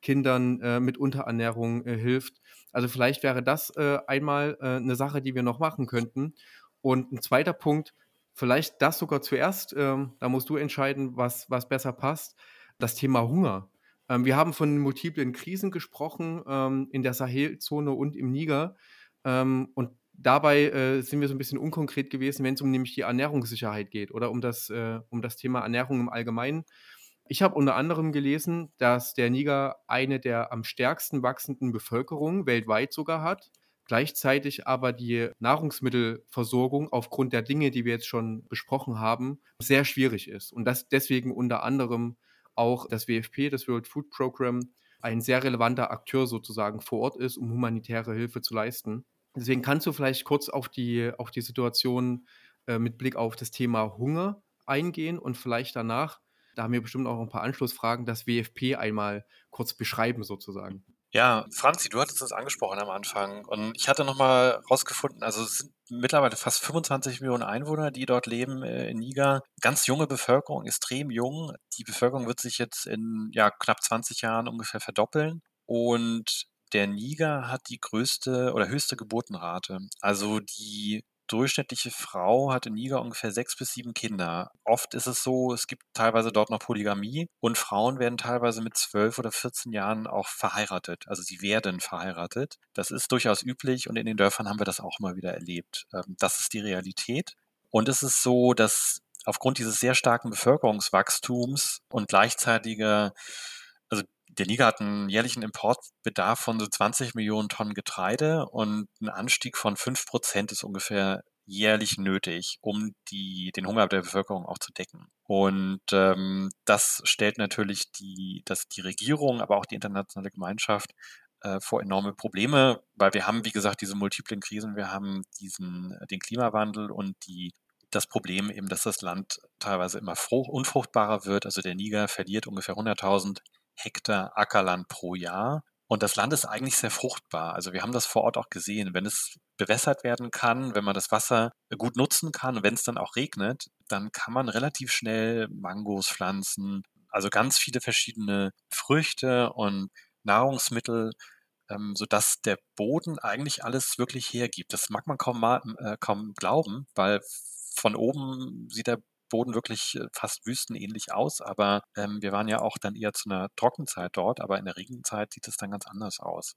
Kindern äh, mit Unterernährung äh, hilft. Also vielleicht wäre das äh, einmal äh, eine Sache, die wir noch machen könnten. Und ein zweiter Punkt, vielleicht das sogar zuerst, ähm, da musst du entscheiden, was, was besser passt, das Thema Hunger. Ähm, wir haben von multiplen Krisen gesprochen ähm, in der Sahelzone und im Niger. Ähm, und dabei äh, sind wir so ein bisschen unkonkret gewesen, wenn es um nämlich die Ernährungssicherheit geht oder um das, äh, um das Thema Ernährung im Allgemeinen. Ich habe unter anderem gelesen, dass der Niger eine der am stärksten wachsenden Bevölkerungen weltweit sogar hat, gleichzeitig aber die Nahrungsmittelversorgung aufgrund der Dinge, die wir jetzt schon besprochen haben, sehr schwierig ist und das deswegen unter anderem auch das WFP, das World Food Program, ein sehr relevanter Akteur sozusagen vor Ort ist, um humanitäre Hilfe zu leisten. Deswegen kannst du vielleicht kurz auf die, auf die Situation äh, mit Blick auf das Thema Hunger eingehen und vielleicht danach, da haben wir bestimmt auch ein paar Anschlussfragen, das WFP einmal kurz beschreiben sozusagen. Ja, Franzi, du hattest das angesprochen am Anfang und ich hatte nochmal rausgefunden, also es sind mittlerweile fast 25 Millionen Einwohner, die dort leben äh, in Niger. Ganz junge Bevölkerung, extrem jung. Die Bevölkerung wird sich jetzt in ja, knapp 20 Jahren ungefähr verdoppeln und der Niger hat die größte oder höchste Geburtenrate. Also die durchschnittliche Frau hat in Niger ungefähr sechs bis sieben Kinder. Oft ist es so, es gibt teilweise dort noch Polygamie und Frauen werden teilweise mit zwölf oder 14 Jahren auch verheiratet. Also sie werden verheiratet. Das ist durchaus üblich und in den Dörfern haben wir das auch mal wieder erlebt. Ähm, das ist die Realität. Und es ist so, dass aufgrund dieses sehr starken Bevölkerungswachstums und gleichzeitiger der Niger hat einen jährlichen Importbedarf von so 20 Millionen Tonnen Getreide und ein Anstieg von 5 Prozent ist ungefähr jährlich nötig, um die, den Hunger der Bevölkerung auch zu decken. Und ähm, das stellt natürlich die, dass die Regierung, aber auch die internationale Gemeinschaft äh, vor enorme Probleme, weil wir haben, wie gesagt, diese multiplen Krisen, wir haben diesen, den Klimawandel und die das Problem eben, dass das Land teilweise immer unfruchtbarer wird. Also der Niger verliert ungefähr 100.000 Hektar Ackerland pro Jahr. Und das Land ist eigentlich sehr fruchtbar. Also wir haben das vor Ort auch gesehen. Wenn es bewässert werden kann, wenn man das Wasser gut nutzen kann wenn es dann auch regnet, dann kann man relativ schnell Mangos pflanzen. Also ganz viele verschiedene Früchte und Nahrungsmittel, ähm, sodass der Boden eigentlich alles wirklich hergibt. Das mag man kaum, mal, äh, kaum glauben, weil von oben sieht der Boden wirklich äh, fast wüstenähnlich aus, aber ähm, wir waren ja auch dann eher zu einer Trockenzeit dort, aber in der Regenzeit sieht es dann ganz anders aus.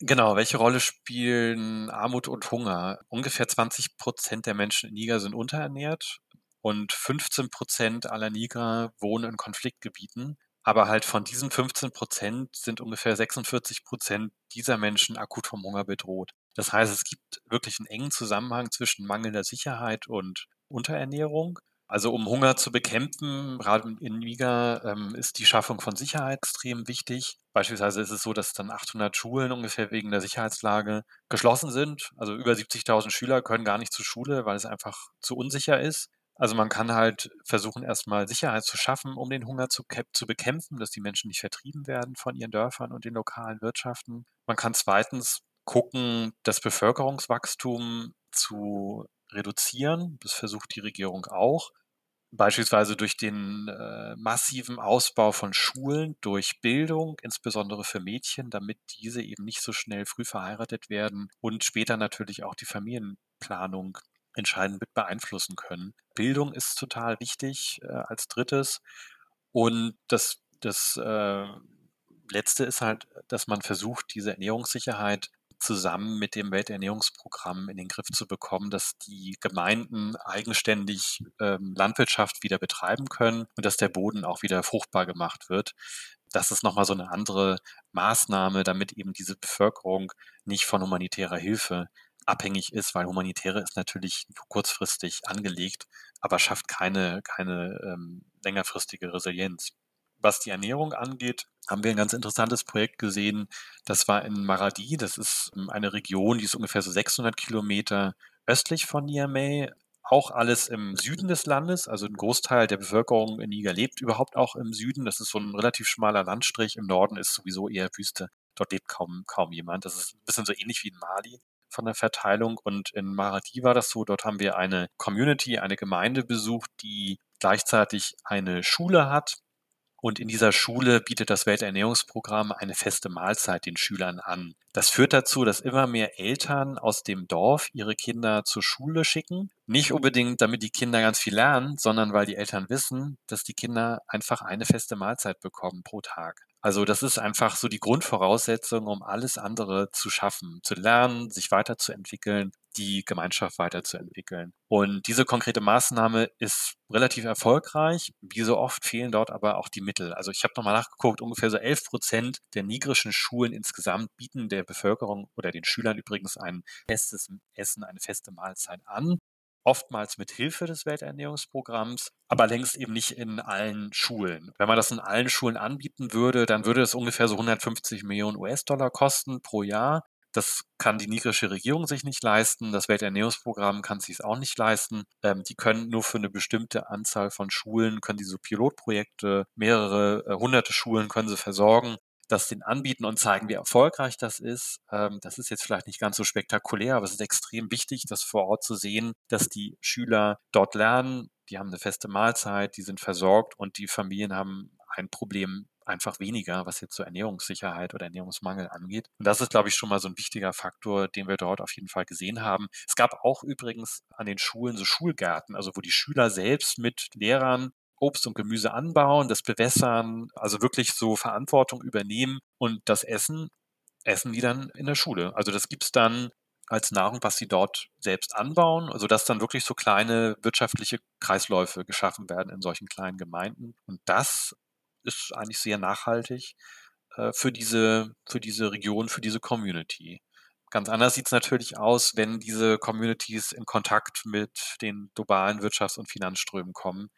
Genau, welche Rolle spielen Armut und Hunger? Ungefähr 20 Prozent der Menschen in Niger sind unterernährt und 15 Prozent aller Niger wohnen in Konfliktgebieten. Aber halt von diesen 15 Prozent sind ungefähr 46 Prozent dieser Menschen akut vom Hunger bedroht. Das heißt, es gibt wirklich einen engen Zusammenhang zwischen mangelnder Sicherheit und Unterernährung. Also um Hunger zu bekämpfen, gerade in Niger, ähm, ist die Schaffung von Sicherheit extrem wichtig. Beispielsweise ist es so, dass dann 800 Schulen ungefähr wegen der Sicherheitslage geschlossen sind. Also über 70.000 Schüler können gar nicht zur Schule, weil es einfach zu unsicher ist. Also man kann halt versuchen, erstmal Sicherheit zu schaffen, um den Hunger zu, zu bekämpfen, dass die Menschen nicht vertrieben werden von ihren Dörfern und den lokalen Wirtschaften. Man kann zweitens gucken, das Bevölkerungswachstum zu reduzieren. Das versucht die Regierung auch. Beispielsweise durch den äh, massiven Ausbau von Schulen, durch Bildung, insbesondere für Mädchen, damit diese eben nicht so schnell früh verheiratet werden und später natürlich auch die Familienplanung entscheidend mit beeinflussen können. Bildung ist total wichtig äh, als drittes. Und das, das äh, Letzte ist halt, dass man versucht, diese Ernährungssicherheit zusammen mit dem Welternährungsprogramm in den Griff zu bekommen, dass die Gemeinden eigenständig ähm, Landwirtschaft wieder betreiben können und dass der Boden auch wieder fruchtbar gemacht wird. Das ist nochmal so eine andere Maßnahme, damit eben diese Bevölkerung nicht von humanitärer Hilfe abhängig ist, weil humanitäre ist natürlich kurzfristig angelegt, aber schafft keine, keine ähm, längerfristige Resilienz. Was die Ernährung angeht, haben wir ein ganz interessantes Projekt gesehen. Das war in Maradi. Das ist ähm, eine Region, die ist ungefähr so 600 Kilometer östlich von Niamey. Auch alles im Süden des Landes. Also ein Großteil der Bevölkerung in Niger lebt überhaupt auch im Süden. Das ist so ein relativ schmaler Landstrich. Im Norden ist sowieso eher Wüste. Dort lebt kaum, kaum jemand. Das ist ein bisschen so ähnlich wie in Mali von der Verteilung. Und in Maradi war das so. Dort haben wir eine Community, eine Gemeinde besucht, die gleichzeitig eine Schule hat und in dieser Schule bietet das Welternährungsprogramm eine feste Mahlzeit den Schülern an. Das führt dazu, dass immer mehr Eltern aus dem Dorf ihre Kinder zur Schule schicken. Nicht unbedingt, damit die Kinder ganz viel lernen, sondern weil die Eltern wissen, dass die Kinder einfach eine feste Mahlzeit bekommen pro Tag. Also das ist einfach so die Grundvoraussetzung, um alles andere zu schaffen, zu lernen, sich weiterzuentwickeln, die Gemeinschaft weiterzuentwickeln. Und diese konkrete Maßnahme ist relativ erfolgreich. Wie so oft fehlen dort aber auch die Mittel. Also ich habe nochmal nachgeguckt, ungefähr so 11 Prozent der nigrischen Schulen insgesamt bieten der Bevölkerung oder den Schülern übrigens ein festes Essen, eine feste Mahlzeit an oftmals mit Hilfe des Welternährungsprogramms, aber längst eben nicht in allen Schulen. Wenn man das in allen Schulen anbieten würde, dann würde es ungefähr so 150 Millionen US-Dollar kosten pro Jahr. Das kann die nigrische Regierung sich nicht leisten. Das Welternährungsprogramm kann sich es auch nicht leisten. Ähm, die können nur für eine bestimmte Anzahl von Schulen, können diese Pilotprojekte, mehrere äh, hunderte Schulen können sie versorgen das den anbieten und zeigen, wie erfolgreich das ist. Ähm, das ist jetzt vielleicht nicht ganz so spektakulär, aber es ist extrem wichtig, das vor Ort zu sehen, dass die Schüler dort lernen, die haben eine feste Mahlzeit, die sind versorgt und die Familien haben ein Problem einfach weniger, was jetzt so Ernährungssicherheit oder Ernährungsmangel angeht. Und das ist, glaube ich, schon mal so ein wichtiger Faktor, den wir dort auf jeden Fall gesehen haben. Es gab auch übrigens an den Schulen so Schulgärten, also wo die Schüler selbst mit Lehrern Obst und Gemüse anbauen, das bewässern, also wirklich so Verantwortung übernehmen und das Essen, essen die dann in der Schule. Also das gibt's dann als Nahrung, was sie dort selbst anbauen, also dass dann wirklich so kleine wirtschaftliche Kreisläufe geschaffen werden in solchen kleinen Gemeinden. Und das ist eigentlich sehr nachhaltig äh, für, diese, für diese Region, für diese Community. Ganz anders sieht es natürlich aus, wenn diese Communities in Kontakt mit den globalen Wirtschafts- und Finanzströmen kommen,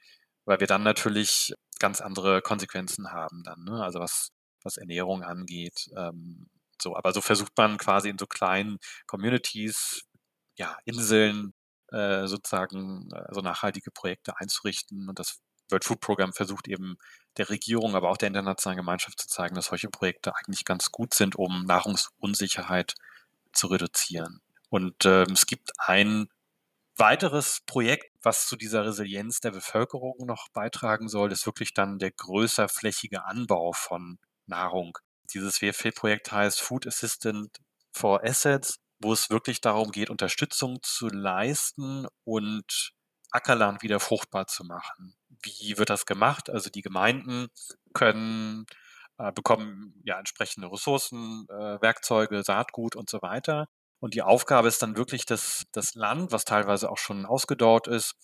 weil wir dann natürlich ganz andere Konsequenzen haben dann, ne? also was, was Ernährung angeht. Ähm, so, aber so versucht man quasi in so kleinen Communities, ja, Inseln, äh, sozusagen äh, so nachhaltige Projekte einzurichten. Und das World Food Program versucht eben der Regierung, aber auch der internationalen Gemeinschaft zu zeigen, dass solche Projekte eigentlich ganz gut sind, um Nahrungsunsicherheit zu reduzieren. Und äh, es gibt ein weiteres Projekt, was zu dieser Resilienz der Bevölkerung noch beitragen soll, ist wirklich dann der größerflächige Anbau von Nahrung. Dieses WFP-Projekt heißt Food Assistant for Assets, wo es wirklich darum geht, Unterstützung zu leisten und Ackerland wieder fruchtbar zu machen. Wie wird das gemacht? Also die Gemeinden können äh, bekommen ja entsprechende Ressourcen, äh, Werkzeuge, Saatgut und so weiter. Und die Aufgabe ist dann wirklich, das, das Land, was teilweise auch schon ausgedauert ist,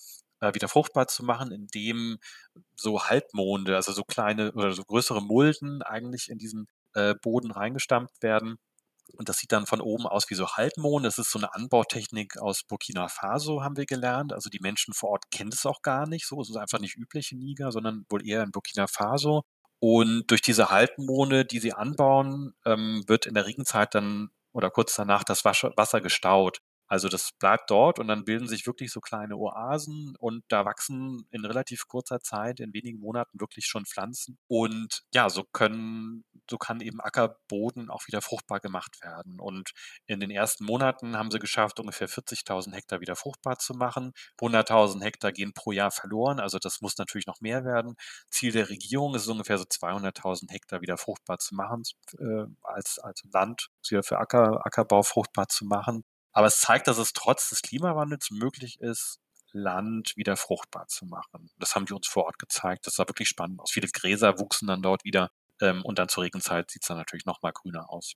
äh, wieder fruchtbar zu machen, indem so Halbmonde, also so kleine oder so größere Mulden eigentlich in diesen äh, Boden reingestampft werden. Und das sieht dann von oben aus wie so Halbmond. Das ist so eine Anbautechnik aus Burkina Faso, haben wir gelernt. Also die Menschen vor Ort kennen es auch gar nicht so. Es ist einfach nicht üblich in Niger, sondern wohl eher in Burkina Faso. Und durch diese Halbmonde, die sie anbauen, ähm, wird in der Regenzeit dann oder kurz danach das Wasser gestaut. Also das bleibt dort und dann bilden sich wirklich so kleine Oasen und da wachsen in relativ kurzer Zeit, in wenigen Monaten wirklich schon Pflanzen. Und ja, so können, so kann eben Ackerboden auch wieder fruchtbar gemacht werden. Und in den ersten Monaten haben sie geschafft, ungefähr 40.000 Hektar wieder fruchtbar zu machen. 100.000 Hektar gehen pro Jahr verloren. Also das muss natürlich noch mehr werden. Ziel der Regierung ist es ungefähr so 200.000 Hektar wieder fruchtbar zu machen, äh, als, als Land für Acker, Ackerbau fruchtbar zu machen. Aber es zeigt, dass es trotz des Klimawandels möglich ist, Land wieder fruchtbar zu machen. Das haben die uns vor Ort gezeigt. Das sah wirklich spannend aus. Viele Gräser wuchsen dann dort wieder ähm, und dann zur Regenzeit sieht es dann natürlich noch mal grüner aus.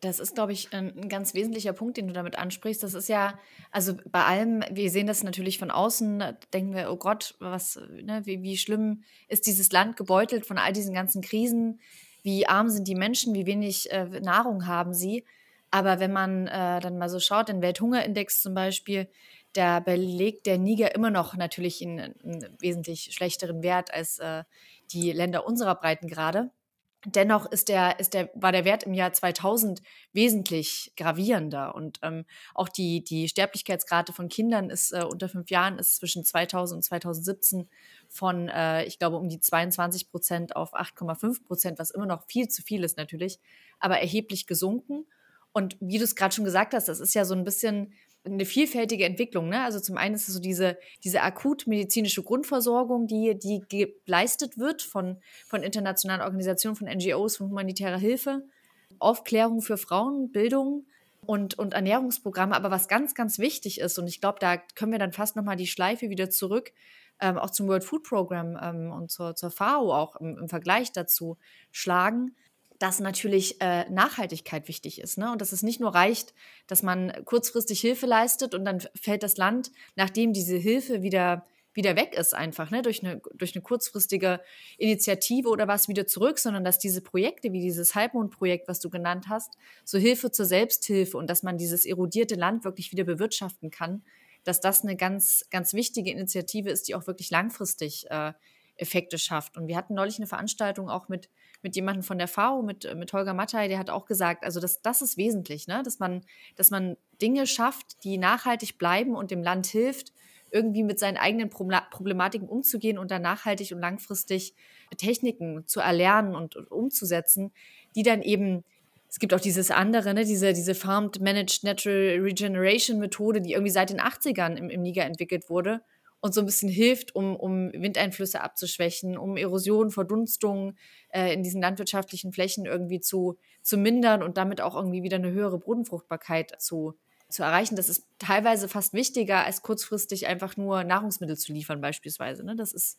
Das ist, glaube ich, ein ganz wesentlicher Punkt, den du damit ansprichst. Das ist ja, also bei allem, wir sehen das natürlich von außen, denken wir, oh Gott, was, ne, wie, wie schlimm ist dieses Land gebeutelt von all diesen ganzen Krisen, wie arm sind die Menschen, wie wenig äh, Nahrung haben sie. Aber wenn man äh, dann mal so schaut, den Welthungerindex zum Beispiel, da belegt der Niger immer noch natürlich einen, einen wesentlich schlechteren Wert als äh, die Länder unserer Breitengrade. Dennoch ist der, ist der, war der Wert im Jahr 2000 wesentlich gravierender. Und ähm, auch die, die Sterblichkeitsrate von Kindern ist äh, unter fünf Jahren ist zwischen 2000 und 2017 von, äh, ich glaube, um die 22 Prozent auf 8,5 Prozent, was immer noch viel zu viel ist natürlich, aber erheblich gesunken. Und wie du es gerade schon gesagt hast, das ist ja so ein bisschen eine vielfältige Entwicklung. Ne? Also zum einen ist es so diese, diese akut medizinische Grundversorgung, die, die geleistet wird von, von internationalen Organisationen, von NGOs, von humanitärer Hilfe, Aufklärung für Frauen, Bildung und, und Ernährungsprogramme. Aber was ganz, ganz wichtig ist, und ich glaube, da können wir dann fast nochmal die Schleife wieder zurück, ähm, auch zum World Food Program ähm, und zur, zur FAO auch im, im Vergleich dazu schlagen, dass natürlich äh, Nachhaltigkeit wichtig ist. Ne? Und dass es nicht nur reicht, dass man kurzfristig Hilfe leistet und dann fällt das Land, nachdem diese Hilfe wieder, wieder weg ist, einfach ne? durch, eine, durch eine kurzfristige Initiative oder was wieder zurück, sondern dass diese Projekte wie dieses Halbmondprojekt, was du genannt hast, so Hilfe zur Selbsthilfe und dass man dieses erodierte Land wirklich wieder bewirtschaften kann, dass das eine ganz, ganz wichtige Initiative ist, die auch wirklich langfristig äh, Effekte schafft. Und wir hatten neulich eine Veranstaltung auch mit mit jemandem von der FAO, mit, äh, mit Holger Mattei, der hat auch gesagt, also das, das ist wesentlich, ne? dass, man, dass man Dinge schafft, die nachhaltig bleiben und dem Land hilft, irgendwie mit seinen eigenen Problematiken umzugehen und dann nachhaltig und langfristig Techniken zu erlernen und, und umzusetzen, die dann eben es gibt auch dieses andere, ne, diese, diese Farmed Managed Natural Regeneration Methode, die irgendwie seit den 80ern im, im Niger entwickelt wurde und so ein bisschen hilft, um, um Windeinflüsse abzuschwächen, um Erosion, Verdunstung äh, in diesen landwirtschaftlichen Flächen irgendwie zu, zu mindern und damit auch irgendwie wieder eine höhere Bodenfruchtbarkeit zu, zu erreichen. Das ist teilweise fast wichtiger, als kurzfristig einfach nur Nahrungsmittel zu liefern, beispielsweise. Ne? Das ist,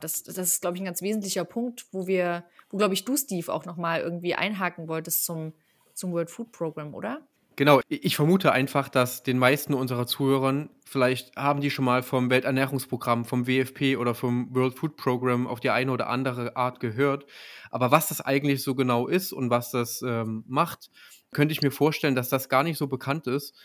das, das ist, glaube ich, ein ganz wesentlicher Punkt, wo wir, wo, glaube ich, du, Steve, auch nochmal irgendwie einhaken wolltest zum, zum World Food Program, oder? Genau, ich vermute einfach, dass den meisten unserer Zuhörern, vielleicht haben die schon mal vom Welternährungsprogramm, vom WFP oder vom World Food Program auf die eine oder andere Art gehört. Aber was das eigentlich so genau ist und was das ähm, macht, könnte ich mir vorstellen, dass das gar nicht so bekannt ist.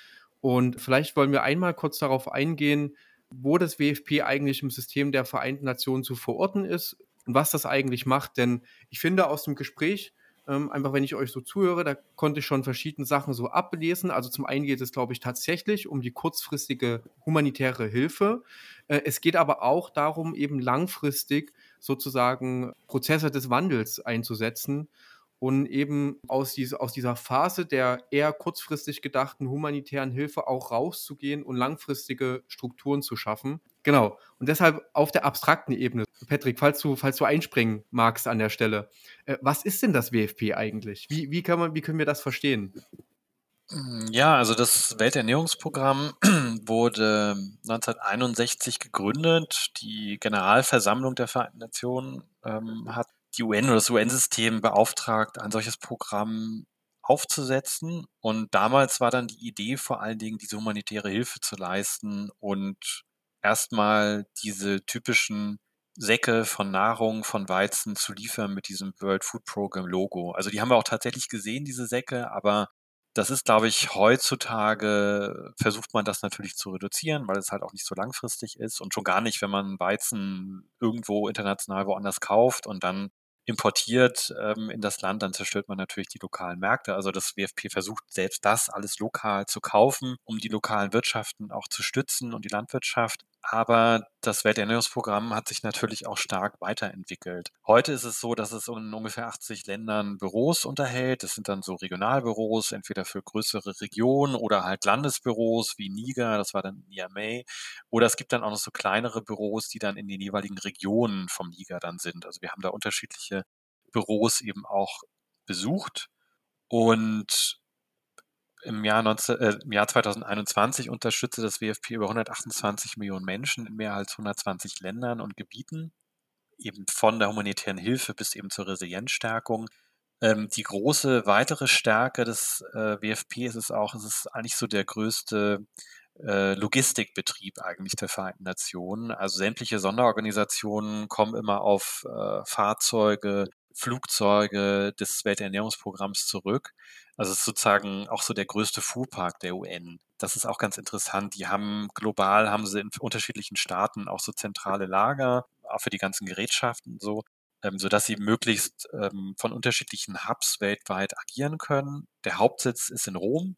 Und vielleicht wollen wir einmal kurz darauf eingehen, wo das WFP eigentlich im System der Vereinten Nationen zu verorten ist und was das eigentlich macht. Denn ich finde aus dem Gespräch, ähm, einfach wenn ich euch so zuhöre, da konnte ich schon verschiedene Sachen so ablesen. Also zum einen geht es, glaube ich, tatsächlich um die kurzfristige humanitäre Hilfe. Äh, es geht aber auch darum, eben langfristig sozusagen Prozesse des Wandels einzusetzen und eben aus, diese, aus dieser Phase der eher kurzfristig gedachten humanitären Hilfe auch rauszugehen und langfristige Strukturen zu schaffen. Genau. Und deshalb auf der abstrakten Ebene. Patrick, falls du, falls du einspringen magst an der Stelle, äh, was ist denn das WFP eigentlich? Wie, wie, kann man, wie können wir das verstehen? Hm, ja, also das Welternährungsprogramm wurde 1961 gegründet. Die Generalversammlung der Vereinten Nationen ähm, hat die UN oder das UN-System beauftragt, ein solches Programm aufzusetzen. Und damals war dann die Idee vor allen Dingen, diese humanitäre Hilfe zu leisten und erstmal diese typischen Säcke von Nahrung, von Weizen zu liefern mit diesem World Food Program Logo. Also die haben wir auch tatsächlich gesehen, diese Säcke, aber das ist, glaube ich, heutzutage versucht man das natürlich zu reduzieren, weil es halt auch nicht so langfristig ist und schon gar nicht, wenn man Weizen irgendwo international woanders kauft und dann importiert ähm, in das Land, dann zerstört man natürlich die lokalen Märkte. Also das WFP versucht selbst das alles lokal zu kaufen, um die lokalen Wirtschaften auch zu stützen und die Landwirtschaft. Aber das Welternährungsprogramm hat sich natürlich auch stark weiterentwickelt. Heute ist es so, dass es in ungefähr 80 Ländern Büros unterhält. Das sind dann so Regionalbüros, entweder für größere Regionen oder halt Landesbüros wie Niger, das war dann Niamey. Oder es gibt dann auch noch so kleinere Büros, die dann in den jeweiligen Regionen vom Niger dann sind. Also wir haben da unterschiedliche Büros eben auch besucht. Und im Jahr, 19, äh, im Jahr 2021 unterstützte das WFP über 128 Millionen Menschen in mehr als 120 Ländern und Gebieten, eben von der humanitären Hilfe bis eben zur Resilienzstärkung. Ähm, die große weitere Stärke des äh, WFP ist es auch, es ist eigentlich so der größte äh, Logistikbetrieb eigentlich der Vereinten Nationen. Also sämtliche Sonderorganisationen kommen immer auf äh, Fahrzeuge, Flugzeuge des Welternährungsprogramms zurück. Also es ist sozusagen auch so der größte Fuhrpark der UN. Das ist auch ganz interessant. Die haben global, haben sie in unterschiedlichen Staaten auch so zentrale Lager, auch für die ganzen Gerätschaften so, ähm, sodass sie möglichst ähm, von unterschiedlichen Hubs weltweit agieren können. Der Hauptsitz ist in Rom,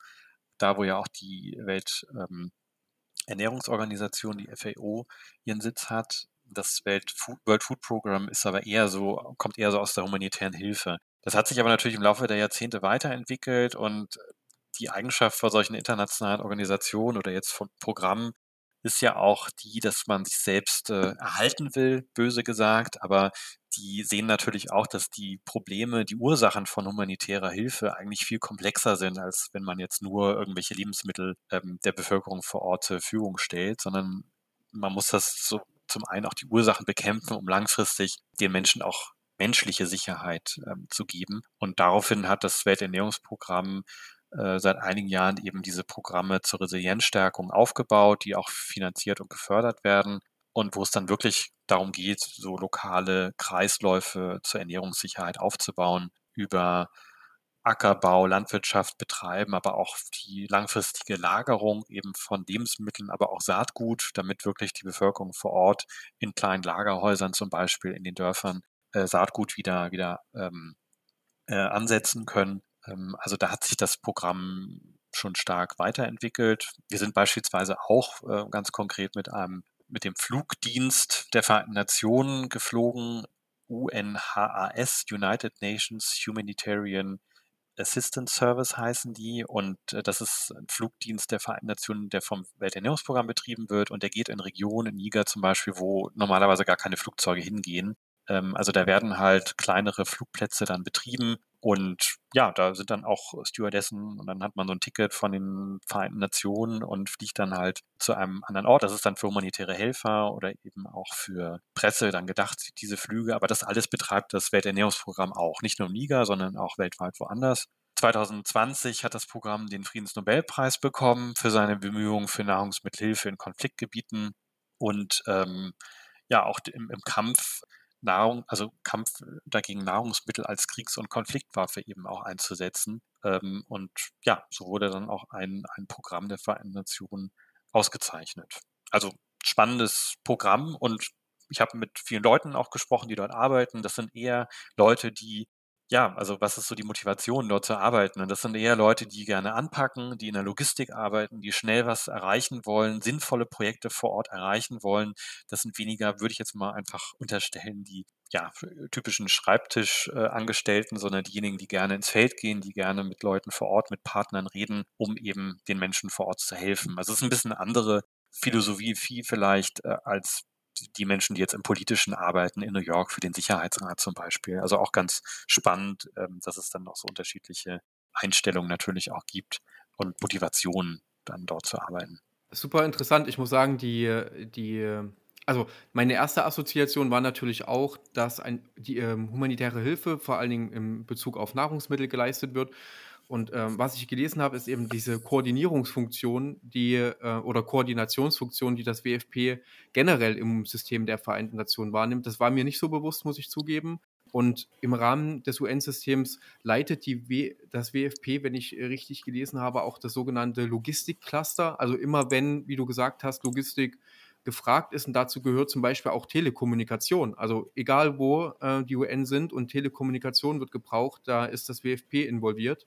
da wo ja auch die Welternährungsorganisation, ähm, die FAO, ihren Sitz hat. Das Welt World Food Program ist aber eher so, kommt eher so aus der humanitären Hilfe. Das hat sich aber natürlich im Laufe der Jahrzehnte weiterentwickelt und die Eigenschaft vor solchen internationalen Organisationen oder jetzt von Programmen ist ja auch die, dass man sich selbst äh, erhalten will, böse gesagt, aber die sehen natürlich auch, dass die Probleme, die Ursachen von humanitärer Hilfe eigentlich viel komplexer sind, als wenn man jetzt nur irgendwelche Lebensmittel ähm, der Bevölkerung vor Ort zur Verfügung stellt, sondern man muss das so zum einen auch die Ursachen bekämpfen, um langfristig den Menschen auch menschliche Sicherheit ähm, zu geben. Und daraufhin hat das Welternährungsprogramm äh, seit einigen Jahren eben diese Programme zur Resilienzstärkung aufgebaut, die auch finanziert und gefördert werden und wo es dann wirklich darum geht, so lokale Kreisläufe zur Ernährungssicherheit aufzubauen über Ackerbau, Landwirtschaft betreiben, aber auch die langfristige Lagerung eben von Lebensmitteln, aber auch Saatgut, damit wirklich die Bevölkerung vor Ort in kleinen Lagerhäusern zum Beispiel in den Dörfern äh, Saatgut wieder, wieder ähm, äh, ansetzen können. Ähm, also da hat sich das Programm schon stark weiterentwickelt. Wir sind beispielsweise auch äh, ganz konkret mit einem mit dem Flugdienst der Vereinten Nationen geflogen, UNHAS, United Nations Humanitarian Assistance Service heißen die und äh, das ist ein Flugdienst der Vereinten Nationen, der vom Welternährungsprogramm betrieben wird und der geht in Regionen, in Niger zum Beispiel, wo normalerweise gar keine Flugzeuge hingehen. Ähm, also da werden halt kleinere Flugplätze dann betrieben und ja, da sind dann auch Stewardessen und dann hat man so ein Ticket von den Vereinten Nationen und fliegt dann halt zu einem anderen Ort. Das ist dann für humanitäre Helfer oder eben auch für Presse dann gedacht, diese Flüge. Aber das alles betreibt das Welternährungsprogramm auch. Nicht nur im Niger, sondern auch weltweit woanders. 2020 hat das Programm den Friedensnobelpreis bekommen für seine Bemühungen für Nahrungsmittelhilfe in Konfliktgebieten und ähm, ja auch im, im Kampf Nahrung, also Kampf dagegen Nahrungsmittel als Kriegs- und Konfliktwaffe eben auch einzusetzen. Ähm, und ja, so wurde dann auch ein, ein Programm der Vereinten Nationen ausgezeichnet. Also spannendes Programm und ich habe mit vielen Leuten auch gesprochen, die dort arbeiten. Das sind eher Leute, die ja, also was ist so die Motivation, dort zu arbeiten? Und das sind eher Leute, die gerne anpacken, die in der Logistik arbeiten, die schnell was erreichen wollen, sinnvolle Projekte vor Ort erreichen wollen. Das sind weniger, würde ich jetzt mal einfach unterstellen, die ja, typischen Schreibtischangestellten, äh, sondern diejenigen, die gerne ins Feld gehen, die gerne mit Leuten vor Ort, mit Partnern reden, um eben den Menschen vor Ort zu helfen. Also es ist ein bisschen andere Philosophie vielleicht äh, als die Menschen, die jetzt im Politischen arbeiten, in New York für den Sicherheitsrat zum Beispiel. Also auch ganz spannend, ähm, dass es dann noch so unterschiedliche Einstellungen natürlich auch gibt und Motivationen, dann dort zu arbeiten. Super interessant. Ich muss sagen, die, die, also meine erste Assoziation war natürlich auch, dass ein, die ähm, humanitäre Hilfe vor allen Dingen im Bezug auf Nahrungsmittel geleistet wird. Und ähm, was ich gelesen habe, ist eben diese Koordinierungsfunktion, die äh, oder Koordinationsfunktion, die das WFP generell im System der Vereinten Nationen wahrnimmt. Das war mir nicht so bewusst, muss ich zugeben. Und im Rahmen des UN-Systems leitet die w das WFP, wenn ich richtig gelesen habe, auch das sogenannte Logistikcluster. Also immer wenn, wie du gesagt hast, Logistik gefragt ist und dazu gehört zum Beispiel auch Telekommunikation. Also egal wo äh, die UN sind und Telekommunikation wird gebraucht, da ist das WFP involviert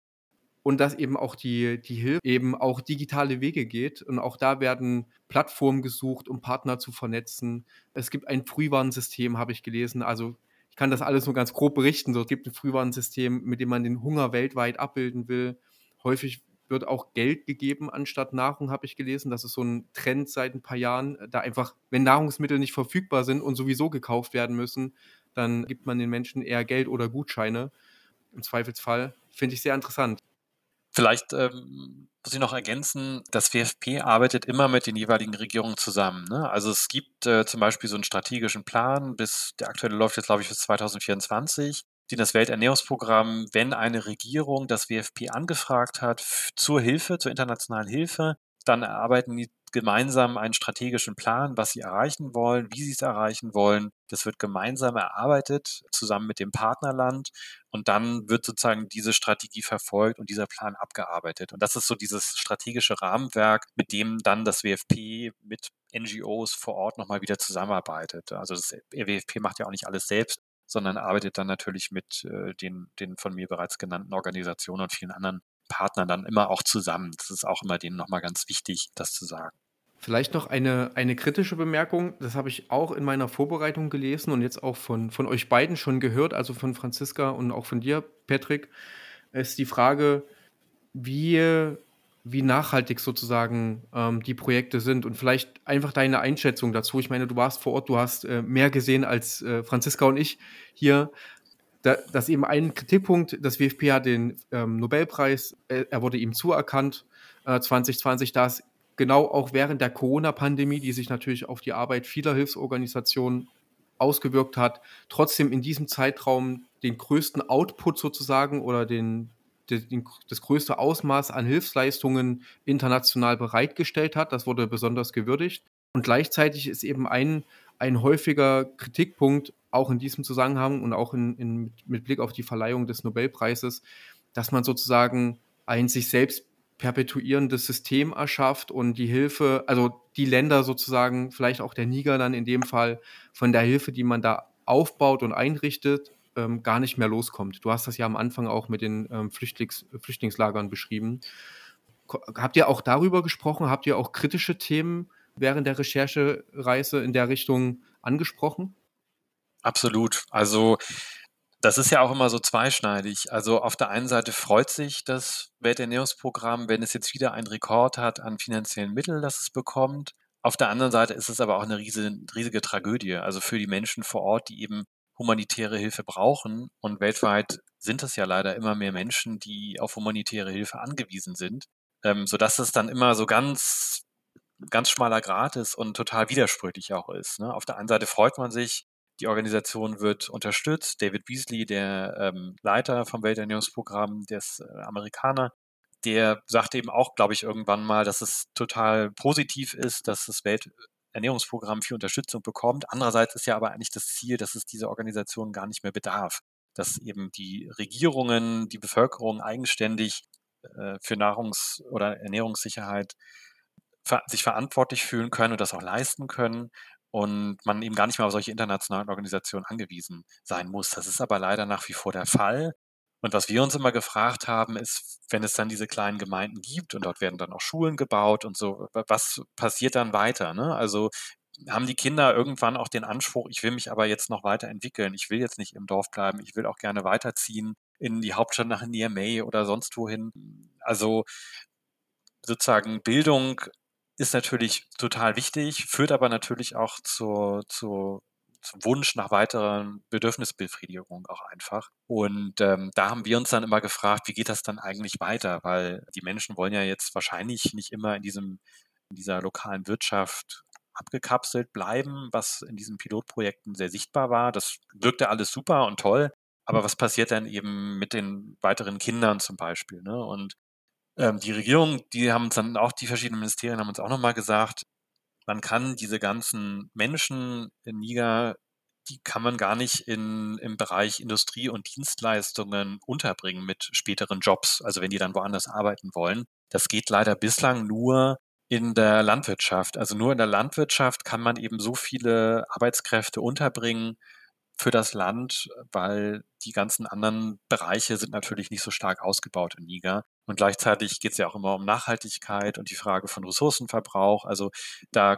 und dass eben auch die, die Hilfe eben auch digitale Wege geht. Und auch da werden Plattformen gesucht, um Partner zu vernetzen. Es gibt ein Frühwarnsystem, habe ich gelesen. Also ich kann das alles nur ganz grob berichten. So, es gibt ein Frühwarnsystem, mit dem man den Hunger weltweit abbilden will. Häufig wird auch Geld gegeben anstatt Nahrung, habe ich gelesen. Das ist so ein Trend seit ein paar Jahren. Da einfach, wenn Nahrungsmittel nicht verfügbar sind und sowieso gekauft werden müssen, dann gibt man den Menschen eher Geld oder Gutscheine. Im Zweifelsfall. Finde ich sehr interessant. Vielleicht ähm, muss ich noch ergänzen, das WFP arbeitet immer mit den jeweiligen Regierungen zusammen. Ne? Also es gibt äh, zum Beispiel so einen strategischen Plan, bis der aktuelle läuft jetzt, glaube ich, bis 2024, den das Welternährungsprogramm, wenn eine Regierung das WFP angefragt hat zur Hilfe, zur internationalen Hilfe, dann erarbeiten die gemeinsam einen strategischen Plan, was sie erreichen wollen, wie sie es erreichen wollen. Das wird gemeinsam erarbeitet, zusammen mit dem Partnerland. Und dann wird sozusagen diese Strategie verfolgt und dieser Plan abgearbeitet. Und das ist so dieses strategische Rahmenwerk, mit dem dann das WFP mit NGOs vor Ort nochmal wieder zusammenarbeitet. Also das WFP macht ja auch nicht alles selbst, sondern arbeitet dann natürlich mit äh, den, den von mir bereits genannten Organisationen und vielen anderen Partnern dann immer auch zusammen. Das ist auch immer denen nochmal ganz wichtig, das zu sagen. Vielleicht noch eine, eine kritische Bemerkung, das habe ich auch in meiner Vorbereitung gelesen und jetzt auch von, von euch beiden schon gehört, also von Franziska und auch von dir, Patrick, ist die Frage, wie, wie nachhaltig sozusagen ähm, die Projekte sind. Und vielleicht einfach deine Einschätzung dazu. Ich meine, du warst vor Ort, du hast äh, mehr gesehen als äh, Franziska und ich hier. Da, dass eben ein Kritikpunkt, das WFP hat den ähm, Nobelpreis, äh, er wurde ihm zuerkannt äh, 2020, da es genau auch während der Corona-Pandemie, die sich natürlich auf die Arbeit vieler Hilfsorganisationen ausgewirkt hat, trotzdem in diesem Zeitraum den größten Output sozusagen oder den, den, das größte Ausmaß an Hilfsleistungen international bereitgestellt hat. Das wurde besonders gewürdigt. Und gleichzeitig ist eben ein, ein häufiger Kritikpunkt auch in diesem Zusammenhang und auch in, in, mit Blick auf die Verleihung des Nobelpreises, dass man sozusagen ein sich selbst perpetuierendes System erschafft und die Hilfe, also die Länder sozusagen, vielleicht auch der Niger dann in dem Fall, von der Hilfe, die man da aufbaut und einrichtet, ähm, gar nicht mehr loskommt. Du hast das ja am Anfang auch mit den ähm, Flüchtlings Flüchtlingslagern beschrieben. Habt ihr auch darüber gesprochen? Habt ihr auch kritische Themen während der Recherchereise in der Richtung angesprochen? Absolut. Also Das ist ja auch immer so zweischneidig. Also auf der einen Seite freut sich das Welternährungsprogramm, wenn es jetzt wieder einen Rekord hat an finanziellen Mitteln, das es bekommt. Auf der anderen Seite ist es aber auch eine riesige, riesige Tragödie, also für die Menschen vor Ort, die eben humanitäre Hilfe brauchen. Und weltweit sind es ja leider immer mehr Menschen, die auf humanitäre Hilfe angewiesen sind, ähm, sodass es dann immer so ganz, ganz schmaler Grat ist und total widersprüchlich auch ist. Ne? Auf der einen Seite freut man sich, die Organisation wird unterstützt. David Beasley, der ähm, Leiter vom Welternährungsprogramm, der ist äh, Amerikaner, der sagte eben auch, glaube ich, irgendwann mal, dass es total positiv ist, dass das Welternährungsprogramm viel Unterstützung bekommt. Andererseits ist ja aber eigentlich das Ziel, dass es diese Organisation gar nicht mehr bedarf, dass eben die Regierungen, die Bevölkerung eigenständig äh, für Nahrungs- oder Ernährungssicherheit ver sich verantwortlich fühlen können und das auch leisten können und man eben gar nicht mehr auf solche internationalen Organisationen angewiesen sein muss. Das ist aber leider nach wie vor der Fall. Und was wir uns immer gefragt haben, ist, wenn es dann diese kleinen Gemeinden gibt und dort werden dann auch Schulen gebaut und so, was passiert dann weiter? Ne? Also haben die Kinder irgendwann auch den Anspruch, ich will mich aber jetzt noch weiterentwickeln, ich will jetzt nicht im Dorf bleiben, ich will auch gerne weiterziehen in die Hauptstadt nach Niamey oder sonst wohin. Also sozusagen Bildung ist natürlich total wichtig, führt aber natürlich auch zur, zur zum Wunsch nach weiteren Bedürfnisbefriedigung auch einfach. Und ähm, da haben wir uns dann immer gefragt, wie geht das dann eigentlich weiter? Weil die Menschen wollen ja jetzt wahrscheinlich nicht immer in diesem, in dieser lokalen Wirtschaft abgekapselt bleiben, was in diesen Pilotprojekten sehr sichtbar war. Das wirkte alles super und toll. Aber was passiert dann eben mit den weiteren Kindern zum Beispiel? Ne? Und ähm, die Regierung, die haben uns dann auch, die verschiedenen Ministerien haben uns auch nochmal gesagt, man kann diese ganzen Menschen in Niger, die kann man gar nicht in, im Bereich Industrie und Dienstleistungen unterbringen mit späteren Jobs, also wenn die dann woanders arbeiten wollen. Das geht leider bislang nur in der Landwirtschaft. Also nur in der Landwirtschaft kann man eben so viele Arbeitskräfte unterbringen für das Land, weil die ganzen anderen Bereiche sind natürlich nicht so stark ausgebaut in Niger. Und gleichzeitig geht es ja auch immer um Nachhaltigkeit und die Frage von Ressourcenverbrauch. Also da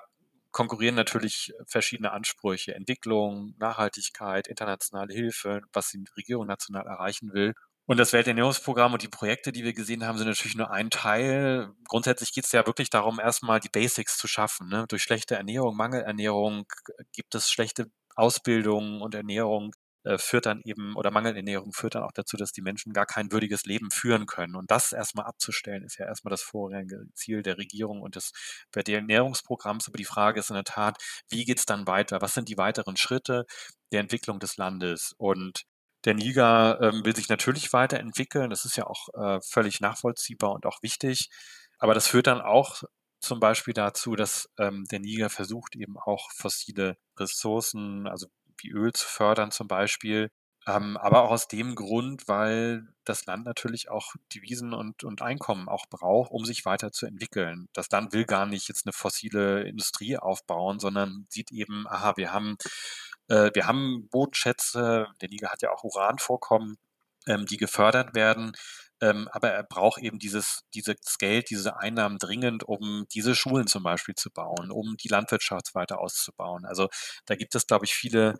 konkurrieren natürlich verschiedene Ansprüche, Entwicklung, Nachhaltigkeit, internationale Hilfe, was die Regierung national erreichen will. Und das Welternährungsprogramm und die Projekte, die wir gesehen haben, sind natürlich nur ein Teil. Grundsätzlich geht es ja wirklich darum, erstmal die Basics zu schaffen. Ne? Durch schlechte Ernährung, Mangelernährung gibt es schlechte Ausbildung und Ernährung äh, führt dann eben, oder Mangelernährung führt dann auch dazu, dass die Menschen gar kein würdiges Leben führen können. Und das erstmal abzustellen, ist ja erstmal das vorrangige Ziel der Regierung und des Ernährungsprogramms. Aber die Frage ist in der Tat, wie geht es dann weiter? Was sind die weiteren Schritte der Entwicklung des Landes? Und der Niger ähm, will sich natürlich weiterentwickeln. Das ist ja auch äh, völlig nachvollziehbar und auch wichtig. Aber das führt dann auch zum Beispiel dazu, dass ähm, der Niger versucht, eben auch fossile Ressourcen, also wie Öl zu fördern zum Beispiel. Ähm, aber auch aus dem Grund, weil das Land natürlich auch Devisen und, und Einkommen auch braucht, um sich weiterzuentwickeln. Das Land will gar nicht jetzt eine fossile Industrie aufbauen, sondern sieht eben, aha, wir haben, äh, wir haben Bodenschätze, der Niger hat ja auch Uranvorkommen, ähm, die gefördert werden. Ähm, aber er braucht eben dieses, dieses Geld, diese Einnahmen dringend, um diese Schulen zum Beispiel zu bauen, um die Landwirtschaft weiter auszubauen. Also da gibt es, glaube ich, viele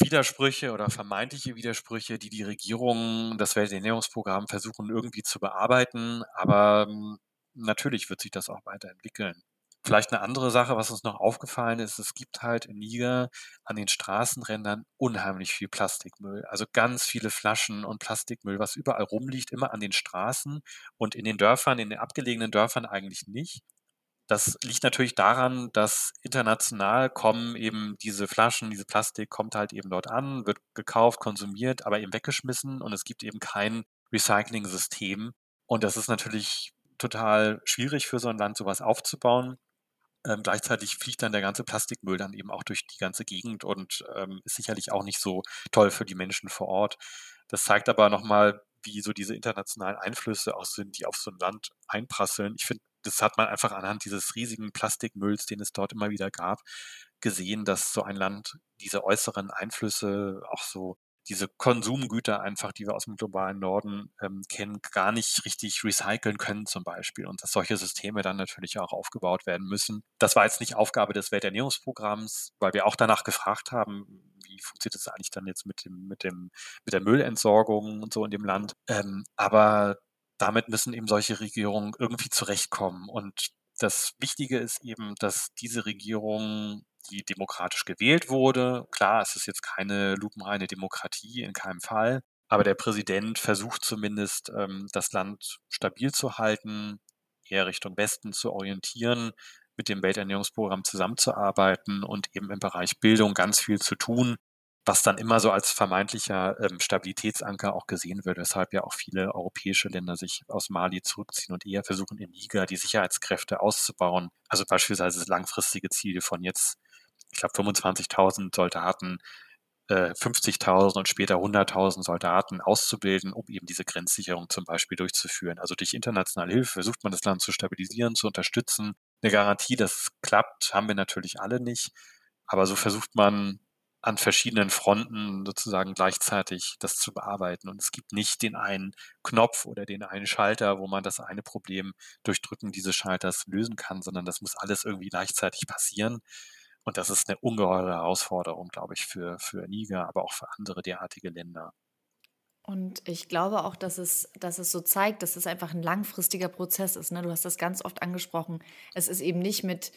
Widersprüche oder vermeintliche Widersprüche, die die Regierung, das Welternährungsprogramm versuchen irgendwie zu bearbeiten. Aber ähm, natürlich wird sich das auch weiterentwickeln. Vielleicht eine andere Sache, was uns noch aufgefallen ist, es gibt halt in Niger an den Straßenrändern unheimlich viel Plastikmüll. Also ganz viele Flaschen und Plastikmüll, was überall rumliegt, immer an den Straßen und in den Dörfern, in den abgelegenen Dörfern eigentlich nicht. Das liegt natürlich daran, dass international kommen eben diese Flaschen, diese Plastik kommt halt eben dort an, wird gekauft, konsumiert, aber eben weggeschmissen und es gibt eben kein Recycling-System. Und das ist natürlich total schwierig für so ein Land, sowas aufzubauen. Ähm, gleichzeitig fliegt dann der ganze Plastikmüll dann eben auch durch die ganze Gegend und ähm, ist sicherlich auch nicht so toll für die Menschen vor Ort. Das zeigt aber nochmal, wie so diese internationalen Einflüsse auch sind, die auf so ein Land einprasseln. Ich finde, das hat man einfach anhand dieses riesigen Plastikmülls, den es dort immer wieder gab, gesehen, dass so ein Land diese äußeren Einflüsse, auch so diese Konsumgüter einfach, die wir aus dem globalen Norden ähm, kennen, gar nicht richtig recyceln können zum Beispiel und dass solche Systeme dann natürlich auch aufgebaut werden müssen. Das war jetzt nicht Aufgabe des Welternährungsprogramms, weil wir auch danach gefragt haben, wie funktioniert das eigentlich dann jetzt mit dem, mit dem, mit der Müllentsorgung und so in dem Land. Ähm, aber damit müssen eben solche Regierungen irgendwie zurechtkommen und das Wichtige ist eben, dass diese Regierung die demokratisch gewählt wurde. Klar, es ist jetzt keine lupenreine Demokratie in keinem Fall, aber der Präsident versucht zumindest, ähm, das Land stabil zu halten, eher Richtung Westen zu orientieren, mit dem Welternährungsprogramm zusammenzuarbeiten und eben im Bereich Bildung ganz viel zu tun, was dann immer so als vermeintlicher ähm, Stabilitätsanker auch gesehen wird, weshalb ja auch viele europäische Länder sich aus Mali zurückziehen und eher versuchen, in Niger die Sicherheitskräfte auszubauen. Also beispielsweise das langfristige Ziel von jetzt ich glaube, 25.000 Soldaten, äh, 50.000 und später 100.000 Soldaten auszubilden, um eben diese Grenzsicherung zum Beispiel durchzuführen. Also durch internationale Hilfe versucht man das Land zu stabilisieren, zu unterstützen. Eine Garantie, dass es klappt, haben wir natürlich alle nicht. Aber so versucht man an verschiedenen Fronten sozusagen gleichzeitig das zu bearbeiten. Und es gibt nicht den einen Knopf oder den einen Schalter, wo man das eine Problem durch Drücken dieses Schalters lösen kann, sondern das muss alles irgendwie gleichzeitig passieren. Und das ist eine ungeheure Herausforderung, glaube ich, für, für Niger, aber auch für andere derartige Länder. Und ich glaube auch, dass es, dass es so zeigt, dass es einfach ein langfristiger Prozess ist. Ne? Du hast das ganz oft angesprochen. Es ist eben nicht mit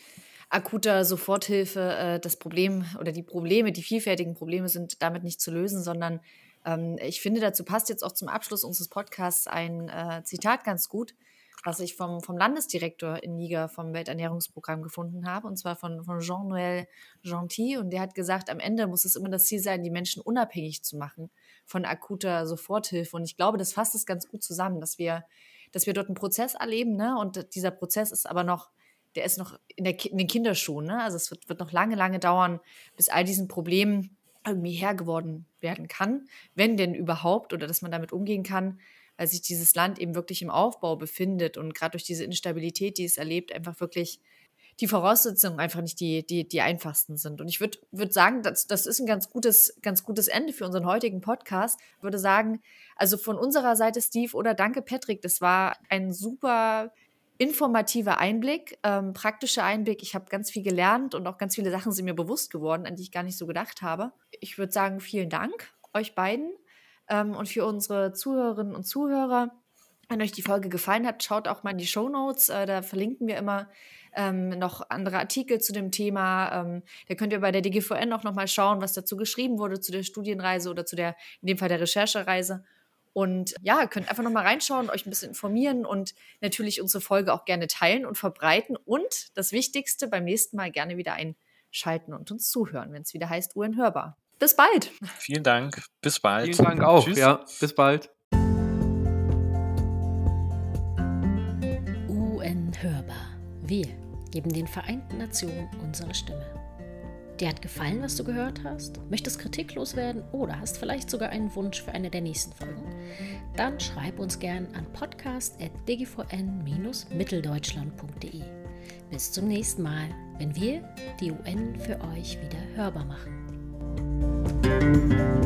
akuter Soforthilfe äh, das Problem oder die Probleme, die vielfältigen Probleme sind damit nicht zu lösen, sondern ähm, ich finde, dazu passt jetzt auch zum Abschluss unseres Podcasts ein äh, Zitat ganz gut was ich vom, vom Landesdirektor in Niger vom Welternährungsprogramm gefunden habe, und zwar von, von Jean-Noël Gentil. Und der hat gesagt, am Ende muss es immer das Ziel sein, die Menschen unabhängig zu machen von akuter Soforthilfe. Und ich glaube, das fasst es ganz gut zusammen, dass wir, dass wir dort einen Prozess erleben. Ne? Und dieser Prozess ist aber noch, der ist noch in, der, in den Kinderschuhen. Ne? Also es wird, wird noch lange, lange dauern, bis all diesen Problemen irgendwie Herr geworden werden kann, wenn denn überhaupt, oder dass man damit umgehen kann weil sich dieses Land eben wirklich im Aufbau befindet und gerade durch diese Instabilität, die es erlebt, einfach wirklich die Voraussetzungen einfach nicht die, die, die einfachsten sind. Und ich würde würd sagen, das, das ist ein ganz gutes, ganz gutes Ende für unseren heutigen Podcast. Ich würde sagen, also von unserer Seite, Steve, oder danke, Patrick, das war ein super informativer Einblick, ähm, praktischer Einblick. Ich habe ganz viel gelernt und auch ganz viele Sachen sind mir bewusst geworden, an die ich gar nicht so gedacht habe. Ich würde sagen, vielen Dank euch beiden. Ähm, und für unsere Zuhörerinnen und Zuhörer, wenn euch die Folge gefallen hat, schaut auch mal in die Show Notes. Äh, da verlinken wir immer ähm, noch andere Artikel zu dem Thema. Ähm, da könnt ihr bei der DGVN auch nochmal schauen, was dazu geschrieben wurde, zu der Studienreise oder zu der, in dem Fall der Recherchereise. Und ja, könnt einfach nochmal reinschauen, euch ein bisschen informieren und natürlich unsere Folge auch gerne teilen und verbreiten. Und das Wichtigste, beim nächsten Mal gerne wieder einschalten und uns zuhören, wenn es wieder heißt UN hörbar. Bis bald. Vielen Dank. Bis bald. Vielen Dank auch. Tschüss. Ja, bis bald. UN Hörbar. Wir geben den Vereinten Nationen unsere Stimme. Dir hat gefallen, was du gehört hast? Möchtest kritiklos werden oder hast vielleicht sogar einen Wunsch für eine der nächsten Folgen? Dann schreib uns gern an podcast.dgvn-mitteldeutschland.de. Bis zum nächsten Mal, wenn wir die UN für euch wieder hörbar machen. Música